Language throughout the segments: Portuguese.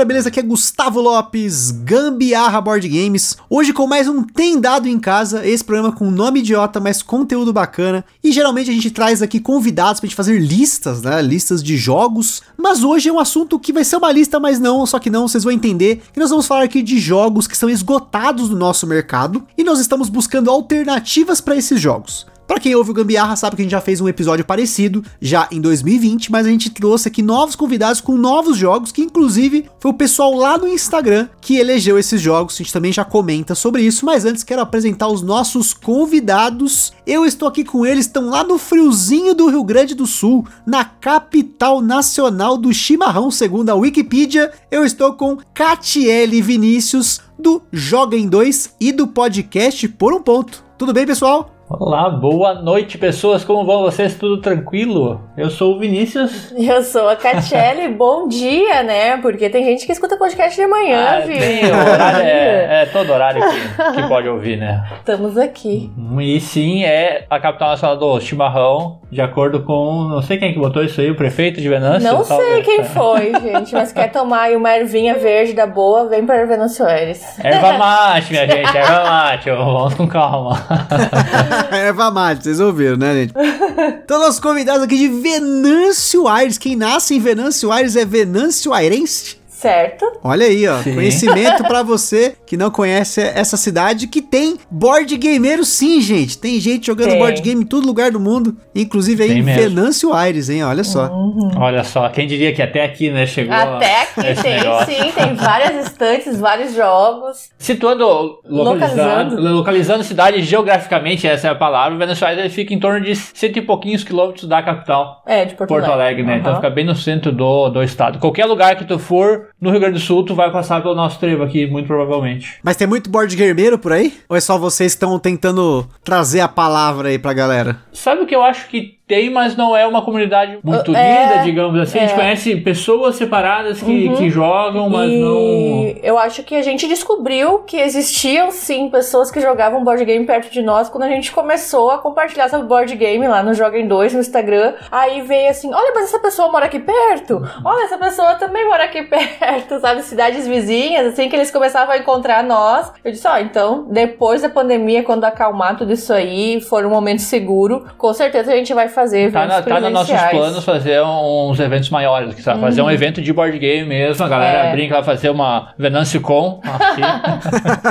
Galera, beleza? Aqui é Gustavo Lopes, Gambiarra Board Games. Hoje com mais um Tem Dado em Casa, esse programa com nome idiota, mas conteúdo bacana. E geralmente a gente traz aqui convidados pra gente fazer listas, né? Listas de jogos. Mas hoje é um assunto que vai ser uma lista, mas não, só que não, vocês vão entender. Que nós vamos falar aqui de jogos que são esgotados no nosso mercado. E nós estamos buscando alternativas para esses jogos. Pra quem ouve o Gambiarra sabe que a gente já fez um episódio parecido, já em 2020, mas a gente trouxe aqui novos convidados com novos jogos, que inclusive foi o pessoal lá no Instagram que elegeu esses jogos, a gente também já comenta sobre isso, mas antes quero apresentar os nossos convidados. Eu estou aqui com eles, estão lá no friozinho do Rio Grande do Sul, na capital nacional do chimarrão, segundo a Wikipedia. Eu estou com Catiele Vinícius, do Joga em 2 e do podcast Por um Ponto. Tudo bem, pessoal? Olá, boa noite, pessoas. Como vão vocês? Tudo tranquilo? Eu sou o Vinícius. Eu sou a Catiele. Bom dia, né? Porque tem gente que escuta podcast de manhã, Ah, viu? tem horário, é, é todo horário que, que pode ouvir, né? Estamos aqui. E sim, é a capital nacional do chimarrão, de acordo com. Não sei quem que botou isso aí, o prefeito de Venâncio? Não sei talvez. quem foi, gente, mas quer tomar aí uma ervinha verde da boa, vem para Venâncio Aires. Erva mate, minha gente, erva mate. Vamos com calma. Erva mate, vocês ouviram, né, gente? Então, nossos convidados aqui de Venâncio Aires. Quem nasce em Venâncio Aires é Venâncio Airense. Certo? Olha aí, ó. Sim. Conhecimento pra você que não conhece essa cidade que tem board gameiro sim, gente. Tem gente jogando Tem. board game em todo lugar do mundo, inclusive aí em. Venâncio Aires, hein? Olha só. Olha só, quem diria que até aqui, né, chegou. Até aqui esse tem negócio. sim, tem várias estantes, vários jogos. Situando, localizando, Localizando. localizando cidade geograficamente, essa é a palavra, Venezuela ele fica em torno de cento e pouquinhos quilômetros da capital. É, de Porto, Porto Alegre, né? Então Aham. fica bem no centro do, do estado. Qualquer lugar que tu for no Rio Grande do Sul, tu vai passar pelo nosso trevo aqui, muito provavelmente. Mas tem muito board gameiro por aí? Ou é só vocês que estão tentando trazer a palavra aí pra galera? Sabe o que eu acho que tem, mas não é uma comunidade muito É, unida, digamos assim. A gente é. conhece pessoas separadas que, que jogam, mas e não. eu acho que a gente descobriu que existiam sim pessoas que jogavam board game perto de nós quando a gente começou a compartilhar sobre board game lá no Joga em 2 no Instagram. Aí veio assim: olha, mas essa pessoa mora aqui perto. Olha, essa pessoa também mora aqui perto, sabe? Cidades vizinhas, assim que eles começavam a encontrar nós. Eu disse: ó, então, depois da pandemia, quando acalmar tudo isso aí, for um momento seguro, com certeza a gente vai fazer. Tá, na, eventos tá nos nossos planos fazer uns eventos maiores, que sabe? Fazer um evento de board game mesmo, a galera É. brinca, vai fazer uma Venâncio Com aqui.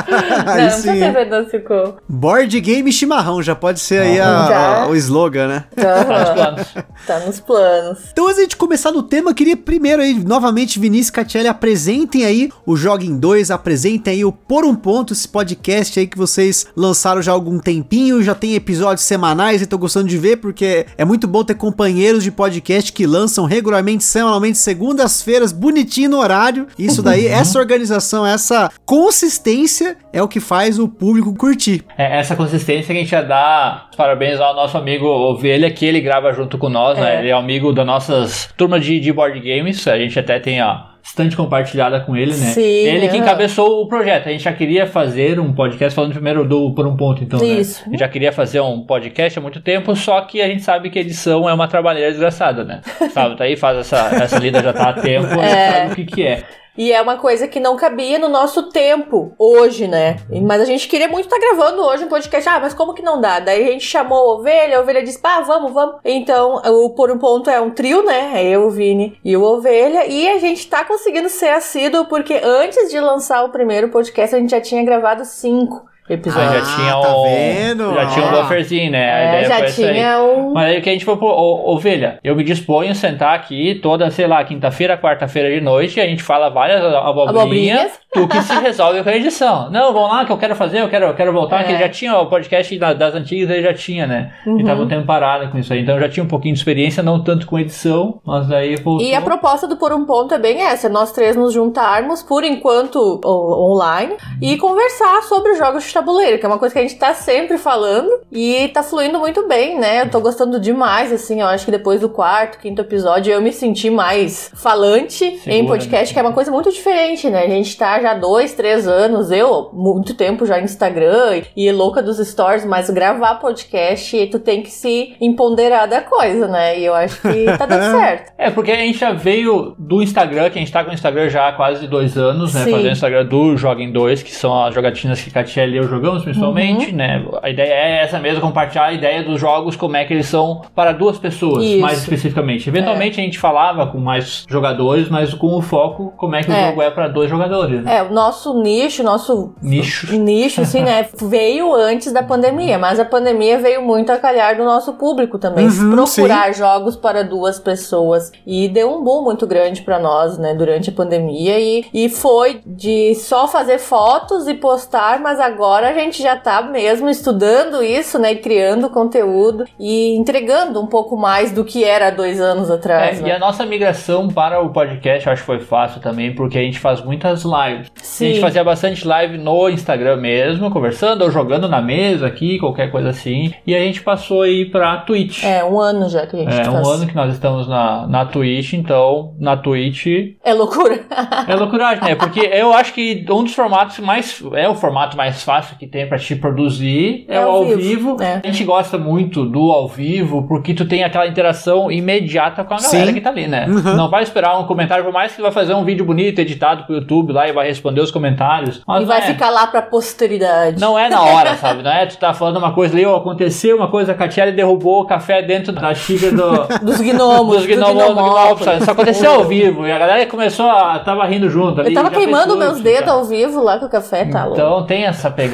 Não, aí não precisa ser Venâncio Com. Board game chimarrão, já pode ser aí a- Já. a- o slogan, né? Tá nos Aham, planos. tá nos planos. Então, antes de gente começar no tema, eu queria primeiro aí, novamente, Vinícius e Catiele, apresentem aí o Joga em 2, apresentem aí o Por um Ponto, esse podcast aí que vocês lançaram já há algum tempinho, já tem episódios semanais e tô gostando de ver, porque é muito bom ter companheiros de podcast que lançam regularmente, semanalmente, segundas-feiras, bonitinho no horário. Isso daí, essa organização, essa consistência é o que faz o público curtir. É, essa consistência que a gente já dá parabéns ao nosso amigo Ovelha, que ele grava junto com nós, né? É. Ele é amigo da nossas turma de, de board games. A gente até tem a estante compartilhada com ele, né? Sim, ele que encabeçou o projeto. A gente já queria fazer um podcast, falando primeiro do Por um Ponto, então, né? Isso. A gente já queria fazer um podcast há muito tempo, só que a gente sabe que edição é uma trabalheira desgraçada, né? Sabe, tá aí, faz essa, essa lida já tá há tempo, a gente É. sabe o que que é. E é uma coisa que não cabia no nosso tempo hoje, né? Mas a gente queria muito estar gravando hoje um podcast. Ah, mas como que não dá? Daí a gente chamou a ovelha, a ovelha disse, pá, vamos, vamos. Então, o Por um Ponto é um trio, né? É eu, o Vini e o Ovelha. E a gente tá conseguindo ser assíduo, porque antes de lançar o primeiro podcast, a gente já tinha gravado cinco Aí episódios. já Ah, tinha tá um. vendo? Já tinha um Ó. bufferzinho, né? A É, ideia já foi essa aí. tinha um. Mas aí que a gente foi pro ô, ovelha. Eu me disponho a sentar aqui toda, sei lá, quinta-feira, quarta-feira de noite. A gente fala várias abobrinhas. Abobrinhas. Tu que se resolve com a edição. Não, vamos lá que eu quero fazer, eu quero, eu quero voltar. É. Que já tinha o podcast da- das antigas, ele já tinha, né? Uhum. E tava um tempo parado com isso aí. Então eu já tinha um pouquinho de experiência, não tanto com edição, mas aí voltou. E a proposta do Por um Ponto é bem essa: nós três nos juntarmos, por enquanto o- online, e conversar sobre os jogos de tabuleiro, que é uma coisa que a gente tá sempre falando e tá fluindo muito bem, né? Eu tô gostando demais, assim, eu acho que depois do quarto, quinto episódio eu me senti mais falante Segura, em podcast, né? que é uma coisa muito diferente, né? A gente tá já dois, três anos, eu, muito tempo já no Instagram e louca dos stories, mas gravar podcast, tu tem que se empoderar da coisa, né? E eu acho que tá dando certo. É, porque a gente já veio do Instagram, que a gente tá com o Instagram já há quase dois anos, né? Sim. Fazendo o Instagram do Joguem 2, que são as jogatinas que Katia e eu jogamos principalmente, Uhum. né? A ideia é essa mesmo, compartilhar a ideia dos jogos, como é que eles são para duas pessoas, Isso. mais especificamente. Eventualmente a gente falava com mais jogadores, mas com o foco, como é que o É. jogo é para dois jogadores, né? É, o nosso nicho, nosso Nicho. nicho, assim, né, veio antes da pandemia, mas a pandemia veio muito a calhar do nosso público também, Uhum, procurar jogos para duas pessoas e deu um boom muito grande pra nós, né, durante a pandemia e, e foi de só fazer fotos e postar, mas agora a gente já tá mesmo estudando isso, né, e criando conteúdo e entregando um pouco mais do que era dois anos atrás, É, né. E a nossa migração para o podcast eu acho que foi fácil também, porque a gente faz muitas lives. A gente Sim. fazia bastante live no Instagram mesmo, conversando ou jogando na mesa aqui, qualquer coisa assim. E a gente passou aí pra Twitch. É, um ano já que a gente É, faz. um ano que nós estamos na, na Twitch, então na Twitch É loucura. é loucuragem, né? Porque eu acho que um dos formatos mais. É o formato mais fácil que tem pra te produzir, é, É o ao vivo, vivo. é. A gente gosta muito do ao vivo, porque tu tem aquela interação imediata com a galera Sim. que tá ali, né? Uhum. Não vai esperar um comentário, por mais que vai fazer um vídeo bonito, editado pro YouTube lá e vai responder os comentários. Mas E vai é- ficar lá pra posteridade. Não é na hora, sabe? Não é tu tá falando uma coisa ali, ou aconteceu uma coisa, a Catiele derrubou o café dentro da xícara do. Dos gnomos, Dos do gnomos, do gnomos, Isso aconteceu ao vivo e a galera começou a. tava rindo junto ali. Eu tava queimando meus dedos ao vivo lá com o café, tá louco. Então tem essa pegada.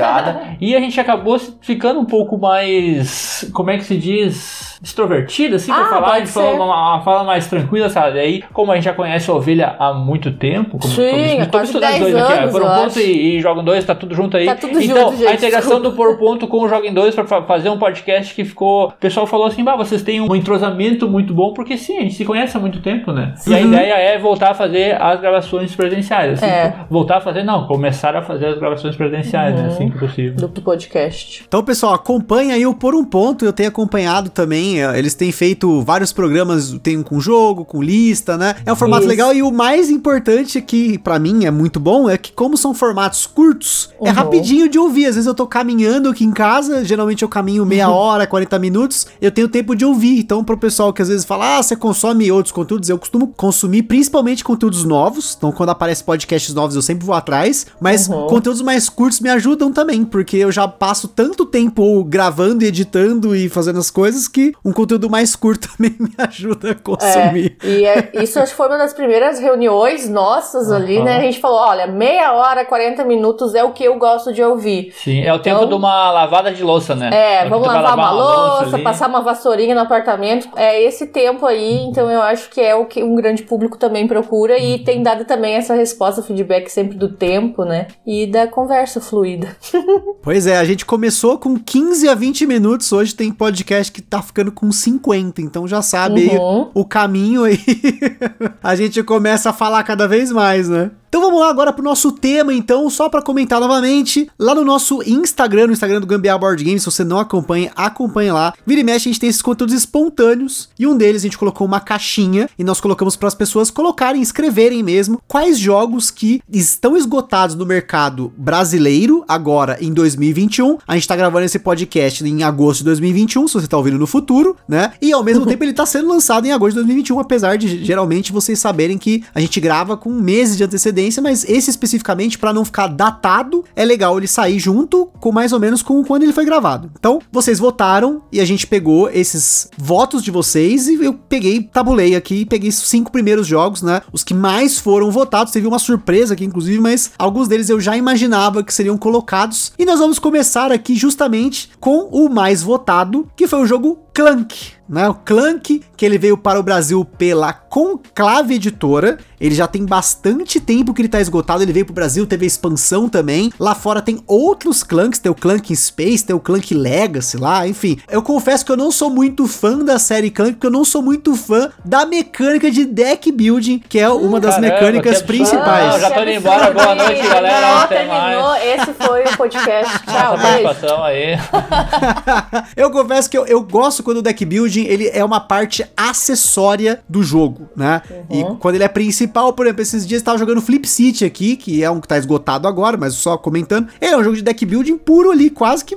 E a gente acabou ficando um pouco mais. Como é que se diz? Extrovertido, assim, pra Ah, falar. A pode gente falou ser. uma, uma fala mais tranquila, sabe? Aí, como a gente já conhece a ovelha há muito tempo, como, Sim, como há estamos quase estudando 10 dois aqui, anos, foram eu ponto acho. e, e jogam dois, tá tudo junto aí. Tá tudo então, junto, gente, a integração desculpa. do Por Ponto com o Joguem 2 pra fa- fazer um podcast que ficou. O pessoal falou assim: bah, vocês têm um entrosamento muito bom, porque sim, a gente se conhece há muito tempo, né? E a Uhum. ideia é voltar a fazer as gravações presenciais. Assim, É. Voltar a fazer, não, começar a fazer as gravações presenciais, Uhum. né? Assim que possível. Do podcast. Então, pessoal, acompanha aí o Por Um Ponto. Eu tenho acompanhado também. Eh, Eles têm feito vários programas, tem um com jogo, com lista, né? É um formato Isso. legal e o mais importante que pra mim é muito bom é que como são formatos curtos, é Uhum. rapidinho de ouvir. Às vezes eu tô caminhando aqui em casa, geralmente eu caminho meia hora, 40 minutos, eu tenho tempo de ouvir. Então, pro pessoal que às vezes fala, ah, você consome outros conteúdos, eu costumo consumir principalmente conteúdos novos. Então, quando aparece podcasts novos, eu sempre vou atrás. Mas Uhum. conteúdos mais curtos me ajudam também, porque eu já passo tanto tempo gravando e editando e fazendo as coisas que um conteúdo mais curto também me ajuda a consumir. É, e é- isso acho que foi uma das primeiras reuniões nossas ali, né? A gente falou, olha, meia hora, 40 minutos é o que eu gosto de ouvir. Sim, é o tempo Então- de uma lavada de louça, né? É, que vamos vai lavar uma louça, ali. passar uma vassourinha no apartamento. É esse tempo aí, então eu acho que é o que um grande público também procura e tem dado também essa resposta, feedback sempre do tempo, né? E da conversa fluida. Pois é, a gente começou com 15 a 20 minutos, hoje tem podcast que tá ficando com 50, então já sabe aí Uhum. o caminho aí. a gente começa a falar cada vez mais, né? Então vamos lá agora pro nosso tema, então, só pra comentar novamente, lá no nosso Instagram, no Instagram do Gambiar Board Games, se você não acompanha, acompanhe lá. Vira e mexe, a gente tem esses conteúdos espontâneos, e um deles a gente colocou uma caixinha, e nós colocamos para as pessoas colocarem, escreverem mesmo, quais jogos que estão esgotados no mercado brasileiro, agora em 2021. A gente tá gravando esse podcast em agosto de 2021, se você tá ouvindo no futuro, né? E ao mesmo tempo ele tá sendo lançado em agosto de 2021, apesar de geralmente vocês saberem que a gente grava com meses de antecedência, mas esse especificamente, para não ficar datado, é legal ele sair junto com mais ou menos com quando ele foi gravado. Então, vocês votaram e a gente pegou esses votos de vocês e eu peguei, tabulei aqui, peguei os cinco primeiros jogos, né? Os que mais foram votados. Teve uma surpresa aqui, inclusive, mas alguns deles eu já imaginava que seriam colocados. E nós vamos começar aqui justamente com o mais votado, que foi o jogo Clank. Né? O Clank, que ele veio para o Brasil pela Conclave Editora. Ele já tem bastante tempo que ele tá esgotado. Ele veio pro Brasil, teve a expansão também. Lá fora tem outros Clanks, tem o Clank in Space, tem o Clank Legacy lá, enfim. Eu confesso que eu não sou muito fã da série Clank, porque eu não sou muito fã da mecânica de deck building, que é uma das Caramba, mecânicas principais. Não, já tô indo embora. Boa noite, galera. Não, Até terminou. mais. Esse foi o podcast. Tchau, beijo. participação aí. eu confesso que eu, eu gosto quando o deck building ele é uma parte acessória do jogo, né? E quando ele é principal, por exemplo, esses dias eu tava jogando Flip City aqui, que é um que tá esgotado agora, mas só comentando. Ele é um jogo de deck building puro ali, quase que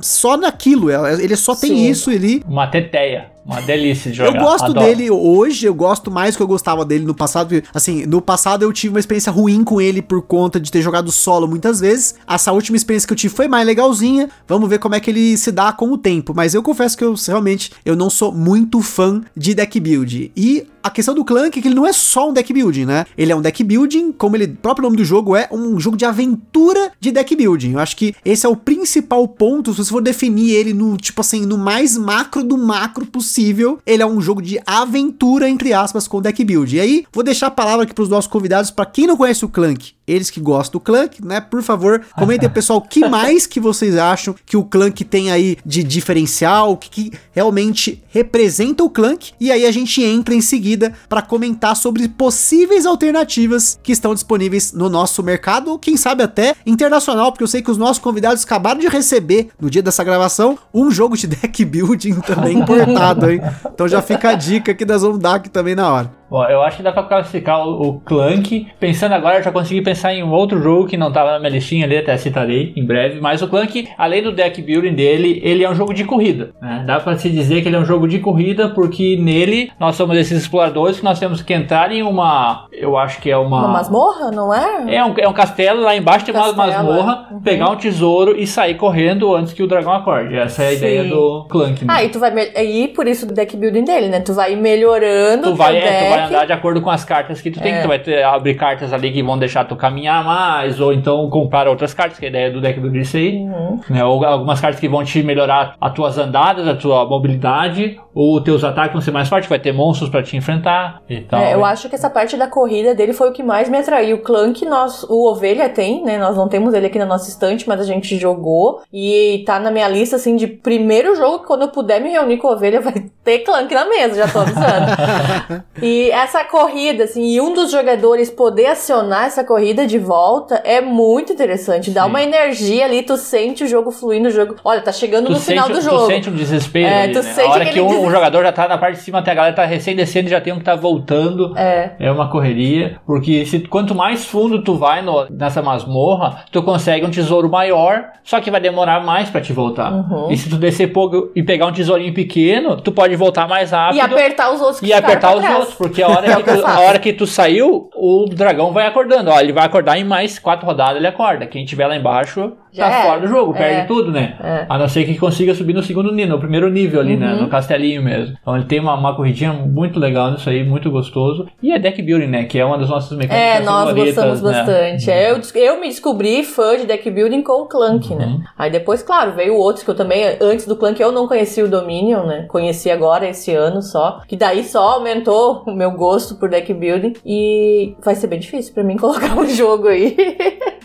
só naquilo. é- Ele só tem Sim. isso ali. Uma teteia. Uma delícia de Eu jogar. gosto Adoro. dele hoje, eu gosto mais do que eu gostava dele no passado. porque, Assim, no passado eu tive uma experiência ruim com ele por conta de ter jogado solo muitas vezes. Essa última experiência que eu tive foi mais legalzinha. Vamos ver como é que ele se dá com o tempo. Mas eu confesso que eu realmente eu não sou muito fã de deck build. E a questão do Clank é que ele não é só um deck building, né? Ele é um deck building, como ele o próprio nome do jogo é, um jogo de aventura de deck building. Eu acho que esse é o principal ponto, se você for definir ele no, tipo assim, no mais macro do macro possível, ele é um jogo de aventura, entre aspas, com deck build. E aí, vou deixar a palavra aqui pros nossos convidados, para quem não conhece o Clank, eles que gostam do Clank, né? Por favor, comentem, pessoal, o que mais que vocês acham que o Clank tem aí de diferencial, o que, que realmente representa o Clank, e aí a gente entra em seguida para comentar sobre possíveis alternativas que estão disponíveis no nosso mercado, ou quem sabe até internacional, porque eu sei que os nossos convidados acabaram de receber, no dia dessa gravação, um jogo de deck building também importado, hein? Então já fica a dica que nós vamos dar aqui também na hora. Bom, eu acho que dá pra classificar o, o Clank. Pensando agora, eu já consegui pensar em um outro jogo que não tava na minha listinha ali, até citarei em breve. Mas o Clank, além do deck building dele, ele é um jogo de corrida. né? Dá pra se dizer que ele é um jogo de corrida, porque nele nós somos esses exploradores que nós temos que entrar em uma. Eu acho que é uma. Uma masmorra, não é? É um, é um castelo, lá embaixo tem uma Castelo, masmorra, uhum. pegar um tesouro e sair correndo antes que o dragão acorde. Essa é a Sim. ideia do Clank. né? Ah, e tu vai. E por isso o deck building dele, né? Tu vai melhorando Tu vai, é, tu vai deck. andar de acordo com as cartas que tu tem, É. que tu vai ter, abrir cartas ali que vão deixar tu caminhar mais, ou então comprar outras cartas, que é a ideia do deck do aí. Uhum. Né? Ou algumas cartas que vão te melhorar as tuas andadas, a tua mobilidade, ou teus ataques vão ser mais fortes, vai ter monstros pra te enfrentar e tal. É, eu acho que essa parte da corrida dele foi o que mais me atraiu. O Clank, nós, o Ovelha tem, né? Nós não temos ele aqui na nossa estante, mas a gente jogou. E tá na minha lista, assim, de primeiro jogo que quando eu puder me reunir com o Ovelha, vai ter Clank na mesa, já tô avisando. e essa corrida, assim, e um dos jogadores poder acionar essa corrida de volta é muito interessante. Dá Sim. uma energia ali, tu sente o jogo fluindo, o jogo. Olha, tá chegando Tu no final sente, do tu jogo. sente um desespero. É, ali, tu né? sente a hora que um, um jogador já tá na parte de cima, até a galera tá recém descendo, já tem um que tá voltando. É. É uma correria, porque se, quanto mais fundo tu vai no- nessa masmorra, tu consegue um tesouro maior, só que vai demorar mais pra te voltar. Uhum. E se tu descer pouco e pegar um tesourinho pequeno, tu pode voltar mais rápido. E apertar os outros que e apertar os trás. outros, porque a hora, É que tu, a hora que tu saiu, o dragão vai acordando. Ó, ele vai acordar em mais quatro rodadas, ele acorda. Quem tiver lá embaixo Já tá era. fora do jogo, É. perde tudo, né? É. A não ser que consiga subir no segundo nível, no primeiro nível ali, né? Uhum. No castelinho mesmo. Então ele tem uma, uma corridinha muito legal nisso aí, muito gostoso. E é deck building, né? Que é uma das nossas mecânicas É, nós gostamos né? bastante. É, eu, eu me descobri fã de deck building com o Clank, Uhum. né? Aí depois, claro, veio outros que eu também, antes do Clank, eu não conhecia o Dominion, né? Conheci agora esse ano só. Que daí só aumentou o meu gosto por deck building. E vai ser bem difícil pra mim colocar um jogo aí.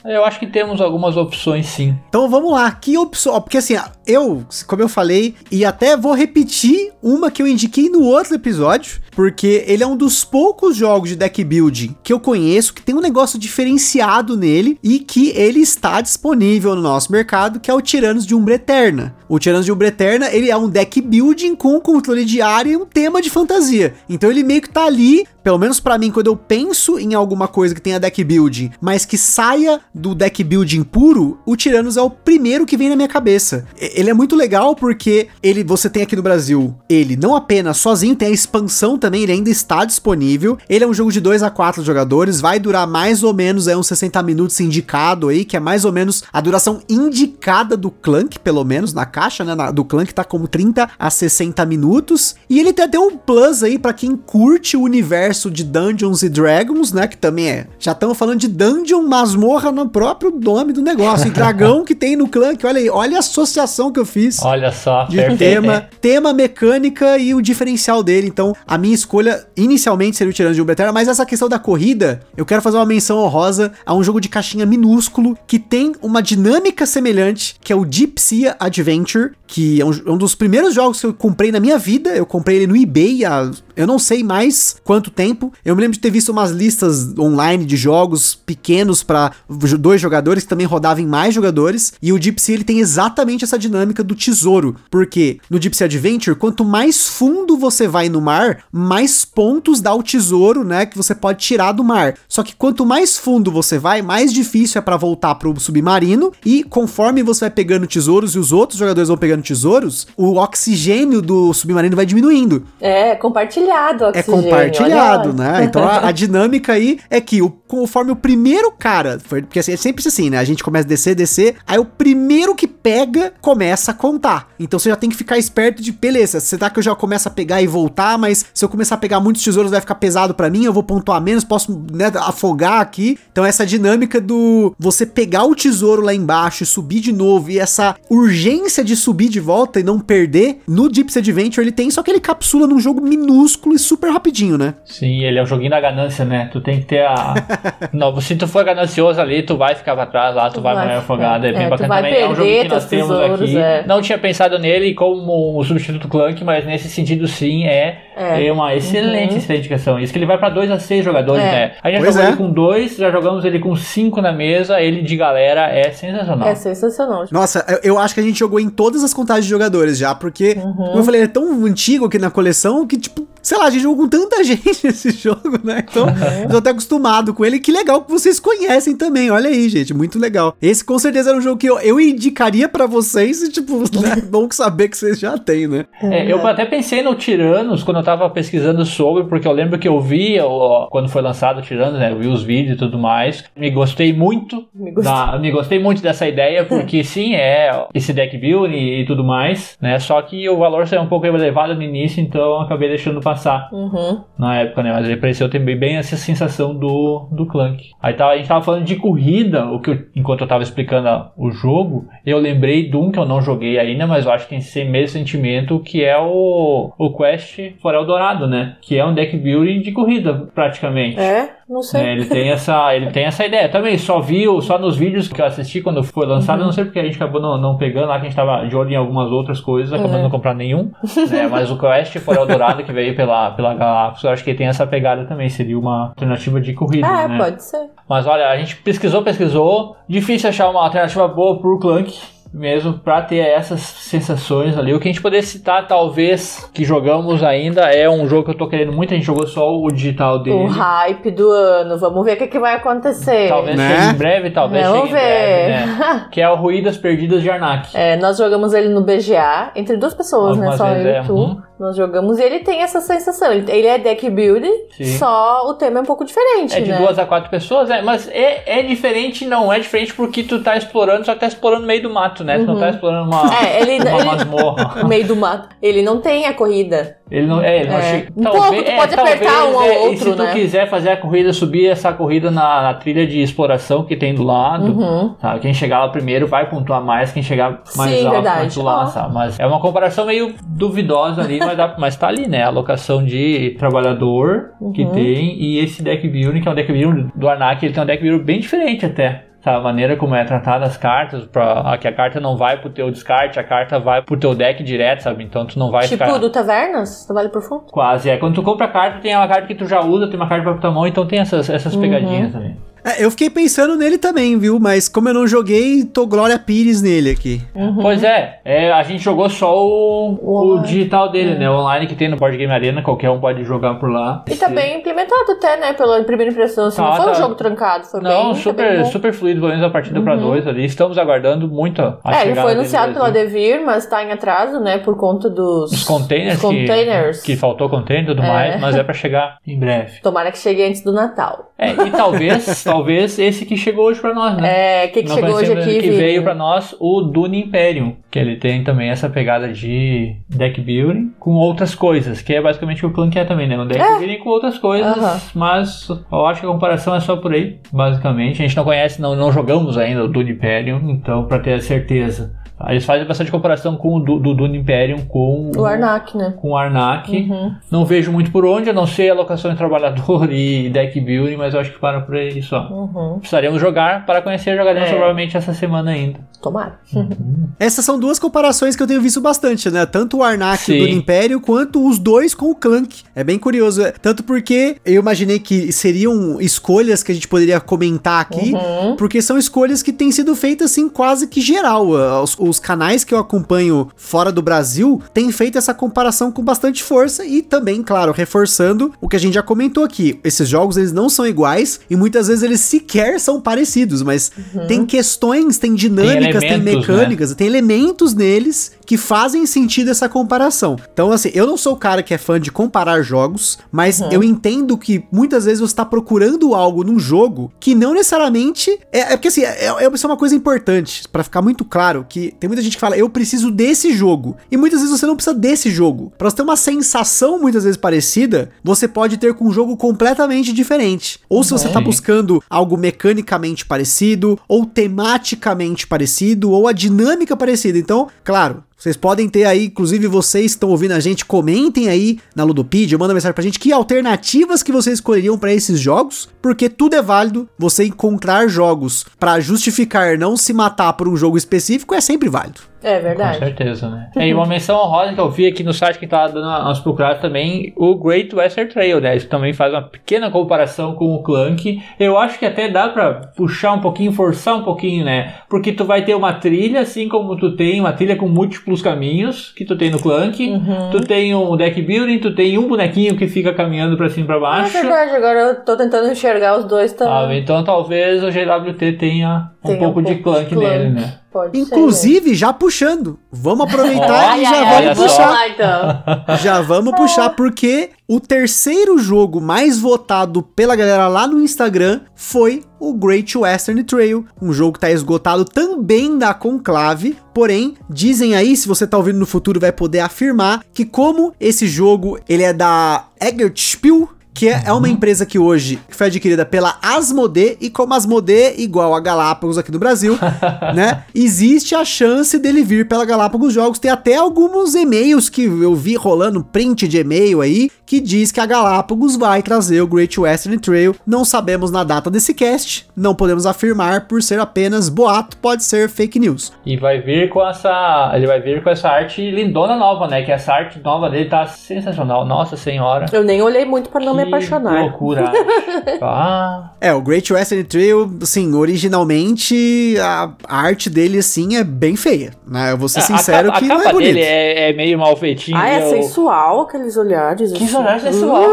Eu acho que temos algumas opções sim. Então vamos lá, que opção? Porque assim, eu, como eu falei, e até vou repetir uma que eu indiquei no outro episódio, porque ele é um dos poucos jogos de deck building que eu conheço que tem um negócio diferenciado nele e que ele está disponível no nosso mercado, que é o Tiranos de Umbra Eterna. O Tiranos de Umbra Eterna, ele é um deck building com controle de área e um tema de fantasia. Então ele meio que tá ali, pelo menos pra mim, quando eu penso em alguma coisa que tenha deck building, mas que saia do deck building puro, o Tiranos é o primeiro que vem na minha cabeça. Ele é muito legal porque ele, você tem aqui no Brasil, ele não apenas sozinho, tem a expansão também, ele ainda está disponível. Ele é um jogo de 2 a 4 jogadores, vai durar mais ou menos é uns 60 minutos indicado aí, que é mais ou menos a duração indicada do Clank, pelo menos na caixa, né, na- do Clank tá como 30 a 60 minutos. E ele até um plus aí pra quem curte o universo universo de Dungeons e Dragons, né? Que também é. Já estamos falando de dungeon, masmorra no próprio nome do negócio. E dragão que tem no clã, que olha aí, olha a associação que eu fiz. Olha só, De perfeito. tema, tema mecânica e o diferencial dele. Então, a minha escolha inicialmente seria o Tirando de Umbreterra, mas essa questão da corrida, eu quero fazer uma menção honrosa a um jogo de caixinha minúsculo que tem uma dinâmica semelhante, que é o Deep Sea Adventure, que é um, é um dos primeiros jogos que eu comprei na minha vida. Eu comprei ele no eBay há eu não sei mais quanto tempo. Eu me lembro de ter visto umas listas online de jogos pequenos para dois jogadores que também rodavam em mais jogadores. E o Deep Sea ele tem exatamente essa dinâmica do tesouro, porque no Deep Sea Adventure, quanto mais fundo você vai no mar, mais pontos dá o tesouro, né, que você pode tirar do mar. Só que quanto mais fundo você vai, mais difícil é para voltar pro submarino e conforme você vai pegando tesouros e os outros jogadores vão pegando tesouros, o oxigênio do submarino vai diminuindo. É, compartilhado o É oxigênio, compartilhado, lá. né? Então a, a dinâmica aí é que o, conforme o primeiro cara, porque assim, é sempre assim, né? A gente começa a descer, descer, aí o primeiro que pega começa a contar. Então você já tem que ficar esperto de, beleza, será que eu já começo a pegar e voltar, mas se eu começar a pegar muitos tesouros vai ficar pesado pra mim, eu vou pontuar menos, posso né, afogar aqui. Então essa dinâmica do você pegar o tesouro lá embaixo e subir de novo e essa urgência de subir de volta e não perder, no Sea Adventure ele tem, só que ele capsula num jogo minúsculo e super rapidinho, né? Sim, ele é o joguinho da ganância, né? Tu tem que ter a. não, se tu for ganancioso ali, tu vai ficar pra trás lá, tu, Tu vai vai morrer afogado. É bem é, tu bacana vai também. É um perder joguinho que nós teus temos tesouros, aqui. é. Não tinha pensado nele como o substituto Clank, mas nesse sentido sim é, É. é. uma excelente, Uhum. excelente questão. Isso que ele vai pra 2 a 6 jogadores, É. né? A gente já Pois jogou é. ele com dois, já jogamos ele com cinco na mesa, ele de galera é sensacional. É sensacional. Nossa, eu, eu acho que a gente jogou em todas as contagens de jogadores já, porque, Uhum. como eu falei, é tão antigo aqui na coleção que, tipo, sei lá, a gente jogou com tanta gente esse jogo, né? Então, eu tô até acostumado com ele. Que legal que vocês conhecem também. Olha aí, gente, muito legal. Esse com certeza era um jogo que eu, eu indicaria pra vocês e, tipo, né, bom saber que vocês já têm, né? É, eu até pensei no Tiranos quando eu tava pesquisando sobre, porque eu lembro que eu vi ó, quando foi lançado o Tiranos, né? Eu vi os vídeos e tudo mais. Me gostei muito. Me gostei. da- me gostei muito dessa ideia, porque sim, é esse deck building e tudo mais, né? Só que o valor saiu um pouco elevado no início, então eu acabei deixando passar Uhum. na época, né? Mas ele pareceu ter bem- bem essa sensação do, do Clank. Aí tava, a gente tava falando de corrida, o que eu- enquanto eu tava explicando a- o jogo, eu lembrei de um que eu não joguei ainda, mas eu acho que tem esse mesmo sentimento, que é o, o Quest for Eldorado, né? Que é um deck building de corrida, praticamente. É? Não sei. É, ele tem essa ele tem essa ideia também só viu só nos vídeos que eu assisti quando foi lançado eu não sei porque a gente acabou não, não pegando lá que a gente tava de olho em algumas outras coisas acabando É. não comprar nenhum né, mas o Quest for Eldorado que veio pela pela Galápagos eu acho que tem essa pegada também seria uma alternativa de corrida Ah, né? pode ser. mas olha a gente pesquisou pesquisou difícil achar uma alternativa boa pro Clank mesmo pra ter essas sensações ali. O que a gente poderia citar, talvez, que jogamos ainda, é um jogo que eu tô querendo muito. A gente jogou só o digital dele. O hype do ano. Vamos ver o que, que vai acontecer. Talvez Né? chegue em breve, talvez Vamos chegue em breve, ver. né? Que é o Ruídas Perdidas de Arnak. É, nós jogamos ele no BGA, entre duas pessoas, né? Algumas Só vezes eu é, e tu. uhum. Nós jogamos e ele tem essa sensação. Ele, é deck building, Sim. só o tema é um pouco diferente, É de né? duas a quatro pessoas, né? Mas é, é diferente, não é diferente porque tu tá explorando, só que tá explorando no meio do mato, Tu não tá explorando uma, É, ele, uma ele masmorra. no meio do mato. Ele não tem a corrida. Ele não, é, ele não É. chega. Um pouco, tu pode apertar um ao é, E outro, se tu né? quiser fazer a corrida, subir essa corrida na, na trilha de exploração que tem do lado, Uhum. sabe? Quem chegar lá primeiro vai pontuar mais, quem chegar mais Sim, alto vai pontuar, Ó. sabe? Mas é uma comparação meio duvidosa ali, mas, dá, mas tá ali, né? A alocação de trabalhador que Uhum. tem e esse deck building, que é um deck building do Arnak, ele tem um deck building bem diferente até. A maneira como é tratada as cartas, pra, que a carta não vai pro teu descarte, a carta vai pro teu deck direto, sabe? Então tu não vai tipo ficar... do Tavernas, Trabalho Profundo. Quase, é. Quando tu compra a carta, tem uma carta que tu já usa, tem uma carta pra tua mão, então tem essas, essas pegadinhas também. É, eu fiquei pensando nele também, viu? Mas como eu não joguei, tô Glória Pires nele aqui. Pois é, é, a gente jogou só o, O o digital dele, né? O online que tem no Board Game Arena, qualquer um pode jogar por lá. E tá bem implementado até, né? Pela primeira impressão. Assim, Tá, não foi um tá. jogo trancado, foi bem. Não, tá bem super, bom. super fluido, pelo menos a partida pra dois ali. Estamos aguardando muito a É, ele foi anunciado no pela. Devir, mas tá em atraso, né? Por conta dos. Os containers, os containers. Que, que faltou container e tudo É. mais, mas é pra chegar em breve. Tomara que chegue antes do Natal. É, e talvez, talvez esse que chegou hoje pra nós, né? É, o que, que Não chegou hoje aqui, que veio pra nós o Dune Imperium, que ele tem também essa pegada de deck building com outras coisas, que é basicamente o que o Clank é também, né? Um deck building com outras coisas, mas eu acho que a comparação é só por aí, basicamente. A gente não conhece, não, não jogamos ainda o Dune Imperium, então pra ter a certeza. Eles fazem bastante comparação com o do, do Dune Imperium com O Arnak, né? com o Arnak. Uhum. Não vejo muito por onde, a não ser alocação em trabalhador e deck building, mas eu acho que para por aí só. Uhum. Precisaríamos jogar para conhecer, jogaremos É. provavelmente essa semana ainda. Tomara. Essas são duas comparações que eu tenho visto bastante, né? Tanto o Arnak Sim. do Império, quanto os dois com o Clank. É bem curioso. é, Tanto porque eu imaginei que seriam escolhas que a gente poderia comentar aqui, Uhum. porque são escolhas que têm sido feitas assim quase que geral. Ah, Os, os canais que eu acompanho fora do Brasil têm feito essa comparação com bastante força e também, claro, reforçando o que a gente já comentou aqui. Esses jogos eles não são iguais e muitas vezes eles sequer são parecidos, mas tem questões, tem dinâmicas, tem, elementos, né? mecânicas, tem elementos neles que fazem sentido essa comparação. Então, assim, eu não sou o cara que é fã de comparar jogos, mas eu entendo que muitas vezes você tá procurando algo num jogo que não necessariamente. É, é porque assim, é, é, isso é uma coisa importante, pra ficar muito claro, que tem muita gente que fala, eu preciso desse jogo. E muitas vezes você não precisa desse jogo. Pra você ter uma sensação muitas vezes parecida, você pode ter com um jogo completamente diferente. Ou se você tá Sim. buscando algo mecanicamente parecido, ou tematicamente parecido, ou a dinâmica parecida. Então, claro, vocês podem ter aí, inclusive vocês que estão ouvindo a gente, comentem aí na Ludopedia, manda mensagem pra gente que alternativas que vocês escolheriam pra esses jogos, porque tudo é válido. Você encontrar jogos pra justificar não se matar por um jogo específico é sempre válido. É Com verdade. certeza, né? E uma menção honrosa que eu vi aqui no site que tava dando umas procuradas também, o Great Western Trail, né? Isso também faz uma pequena comparação com o Clank. Eu acho que até dá pra puxar um pouquinho, forçar um pouquinho, né? Porque tu vai ter uma trilha, assim como tu tem uma trilha com múltiplos caminhos, que tu tem no Clank. Uhum. Tu tem um deck building, tu tem um bonequinho que fica caminhando pra cima e pra É baixo. verdade, agora eu tô tentando enxergar os dois Ah, também. então talvez o GWT tenha um Tem pouco de Clank Clank. nele, né? Pode Inclusive, já puxando. Vamos aproveitar ser, e né? já vamos puxar. então. Já vamos puxar, porque o terceiro jogo mais votado pela galera lá no Instagram foi o Great Western Trail, um jogo que tá esgotado também da Conclave, porém, dizem aí, se você tá ouvindo no futuro vai poder afirmar, que como esse jogo, ele é da Eggert Spiel, que é, uma empresa que hoje foi adquirida pela Asmodee, e como Asmodee igual a Galápagos aqui no Brasil, né? Existe a chance dele vir pela Galápagos Jogos. Tem até alguns e-mails que eu vi rolando, print de e-mail aí, que diz que a Galápagos vai trazer o Great Western Trail. Não sabemos na data desse cast, não podemos afirmar por ser apenas boato, pode ser fake news. E vai vir com essa. Ele vai vir com essa arte lindona nova, né? Que essa arte nova dele tá sensacional. Nossa senhora. Eu nem olhei muito pra não me apaixonar. loucura. ah, É, o Great Western Trail, assim, originalmente a a arte dele, assim, é bem feia, né? Eu vou ser a sincero capa, que a não capa é bonito. dele é, é meio mal feitinho. Ah, é eu- sensual aqueles olhares. Que assim. olhar sensual,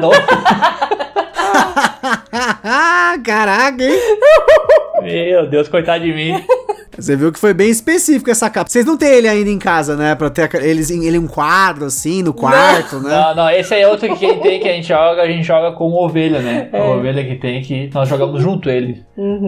doido. Caraca, hein? Meu Deus, coitado de mim. Você viu que foi bem específico essa capa. Vocês não têm ele ainda em casa, né? Pra ter eles, em- ele em um quadro, assim, no quarto, né? Não, não, esse aí é outro que quem tem que a gente joga, a gente joga com ovelha, né? A ovelha que tem que nós jogamos junto ele.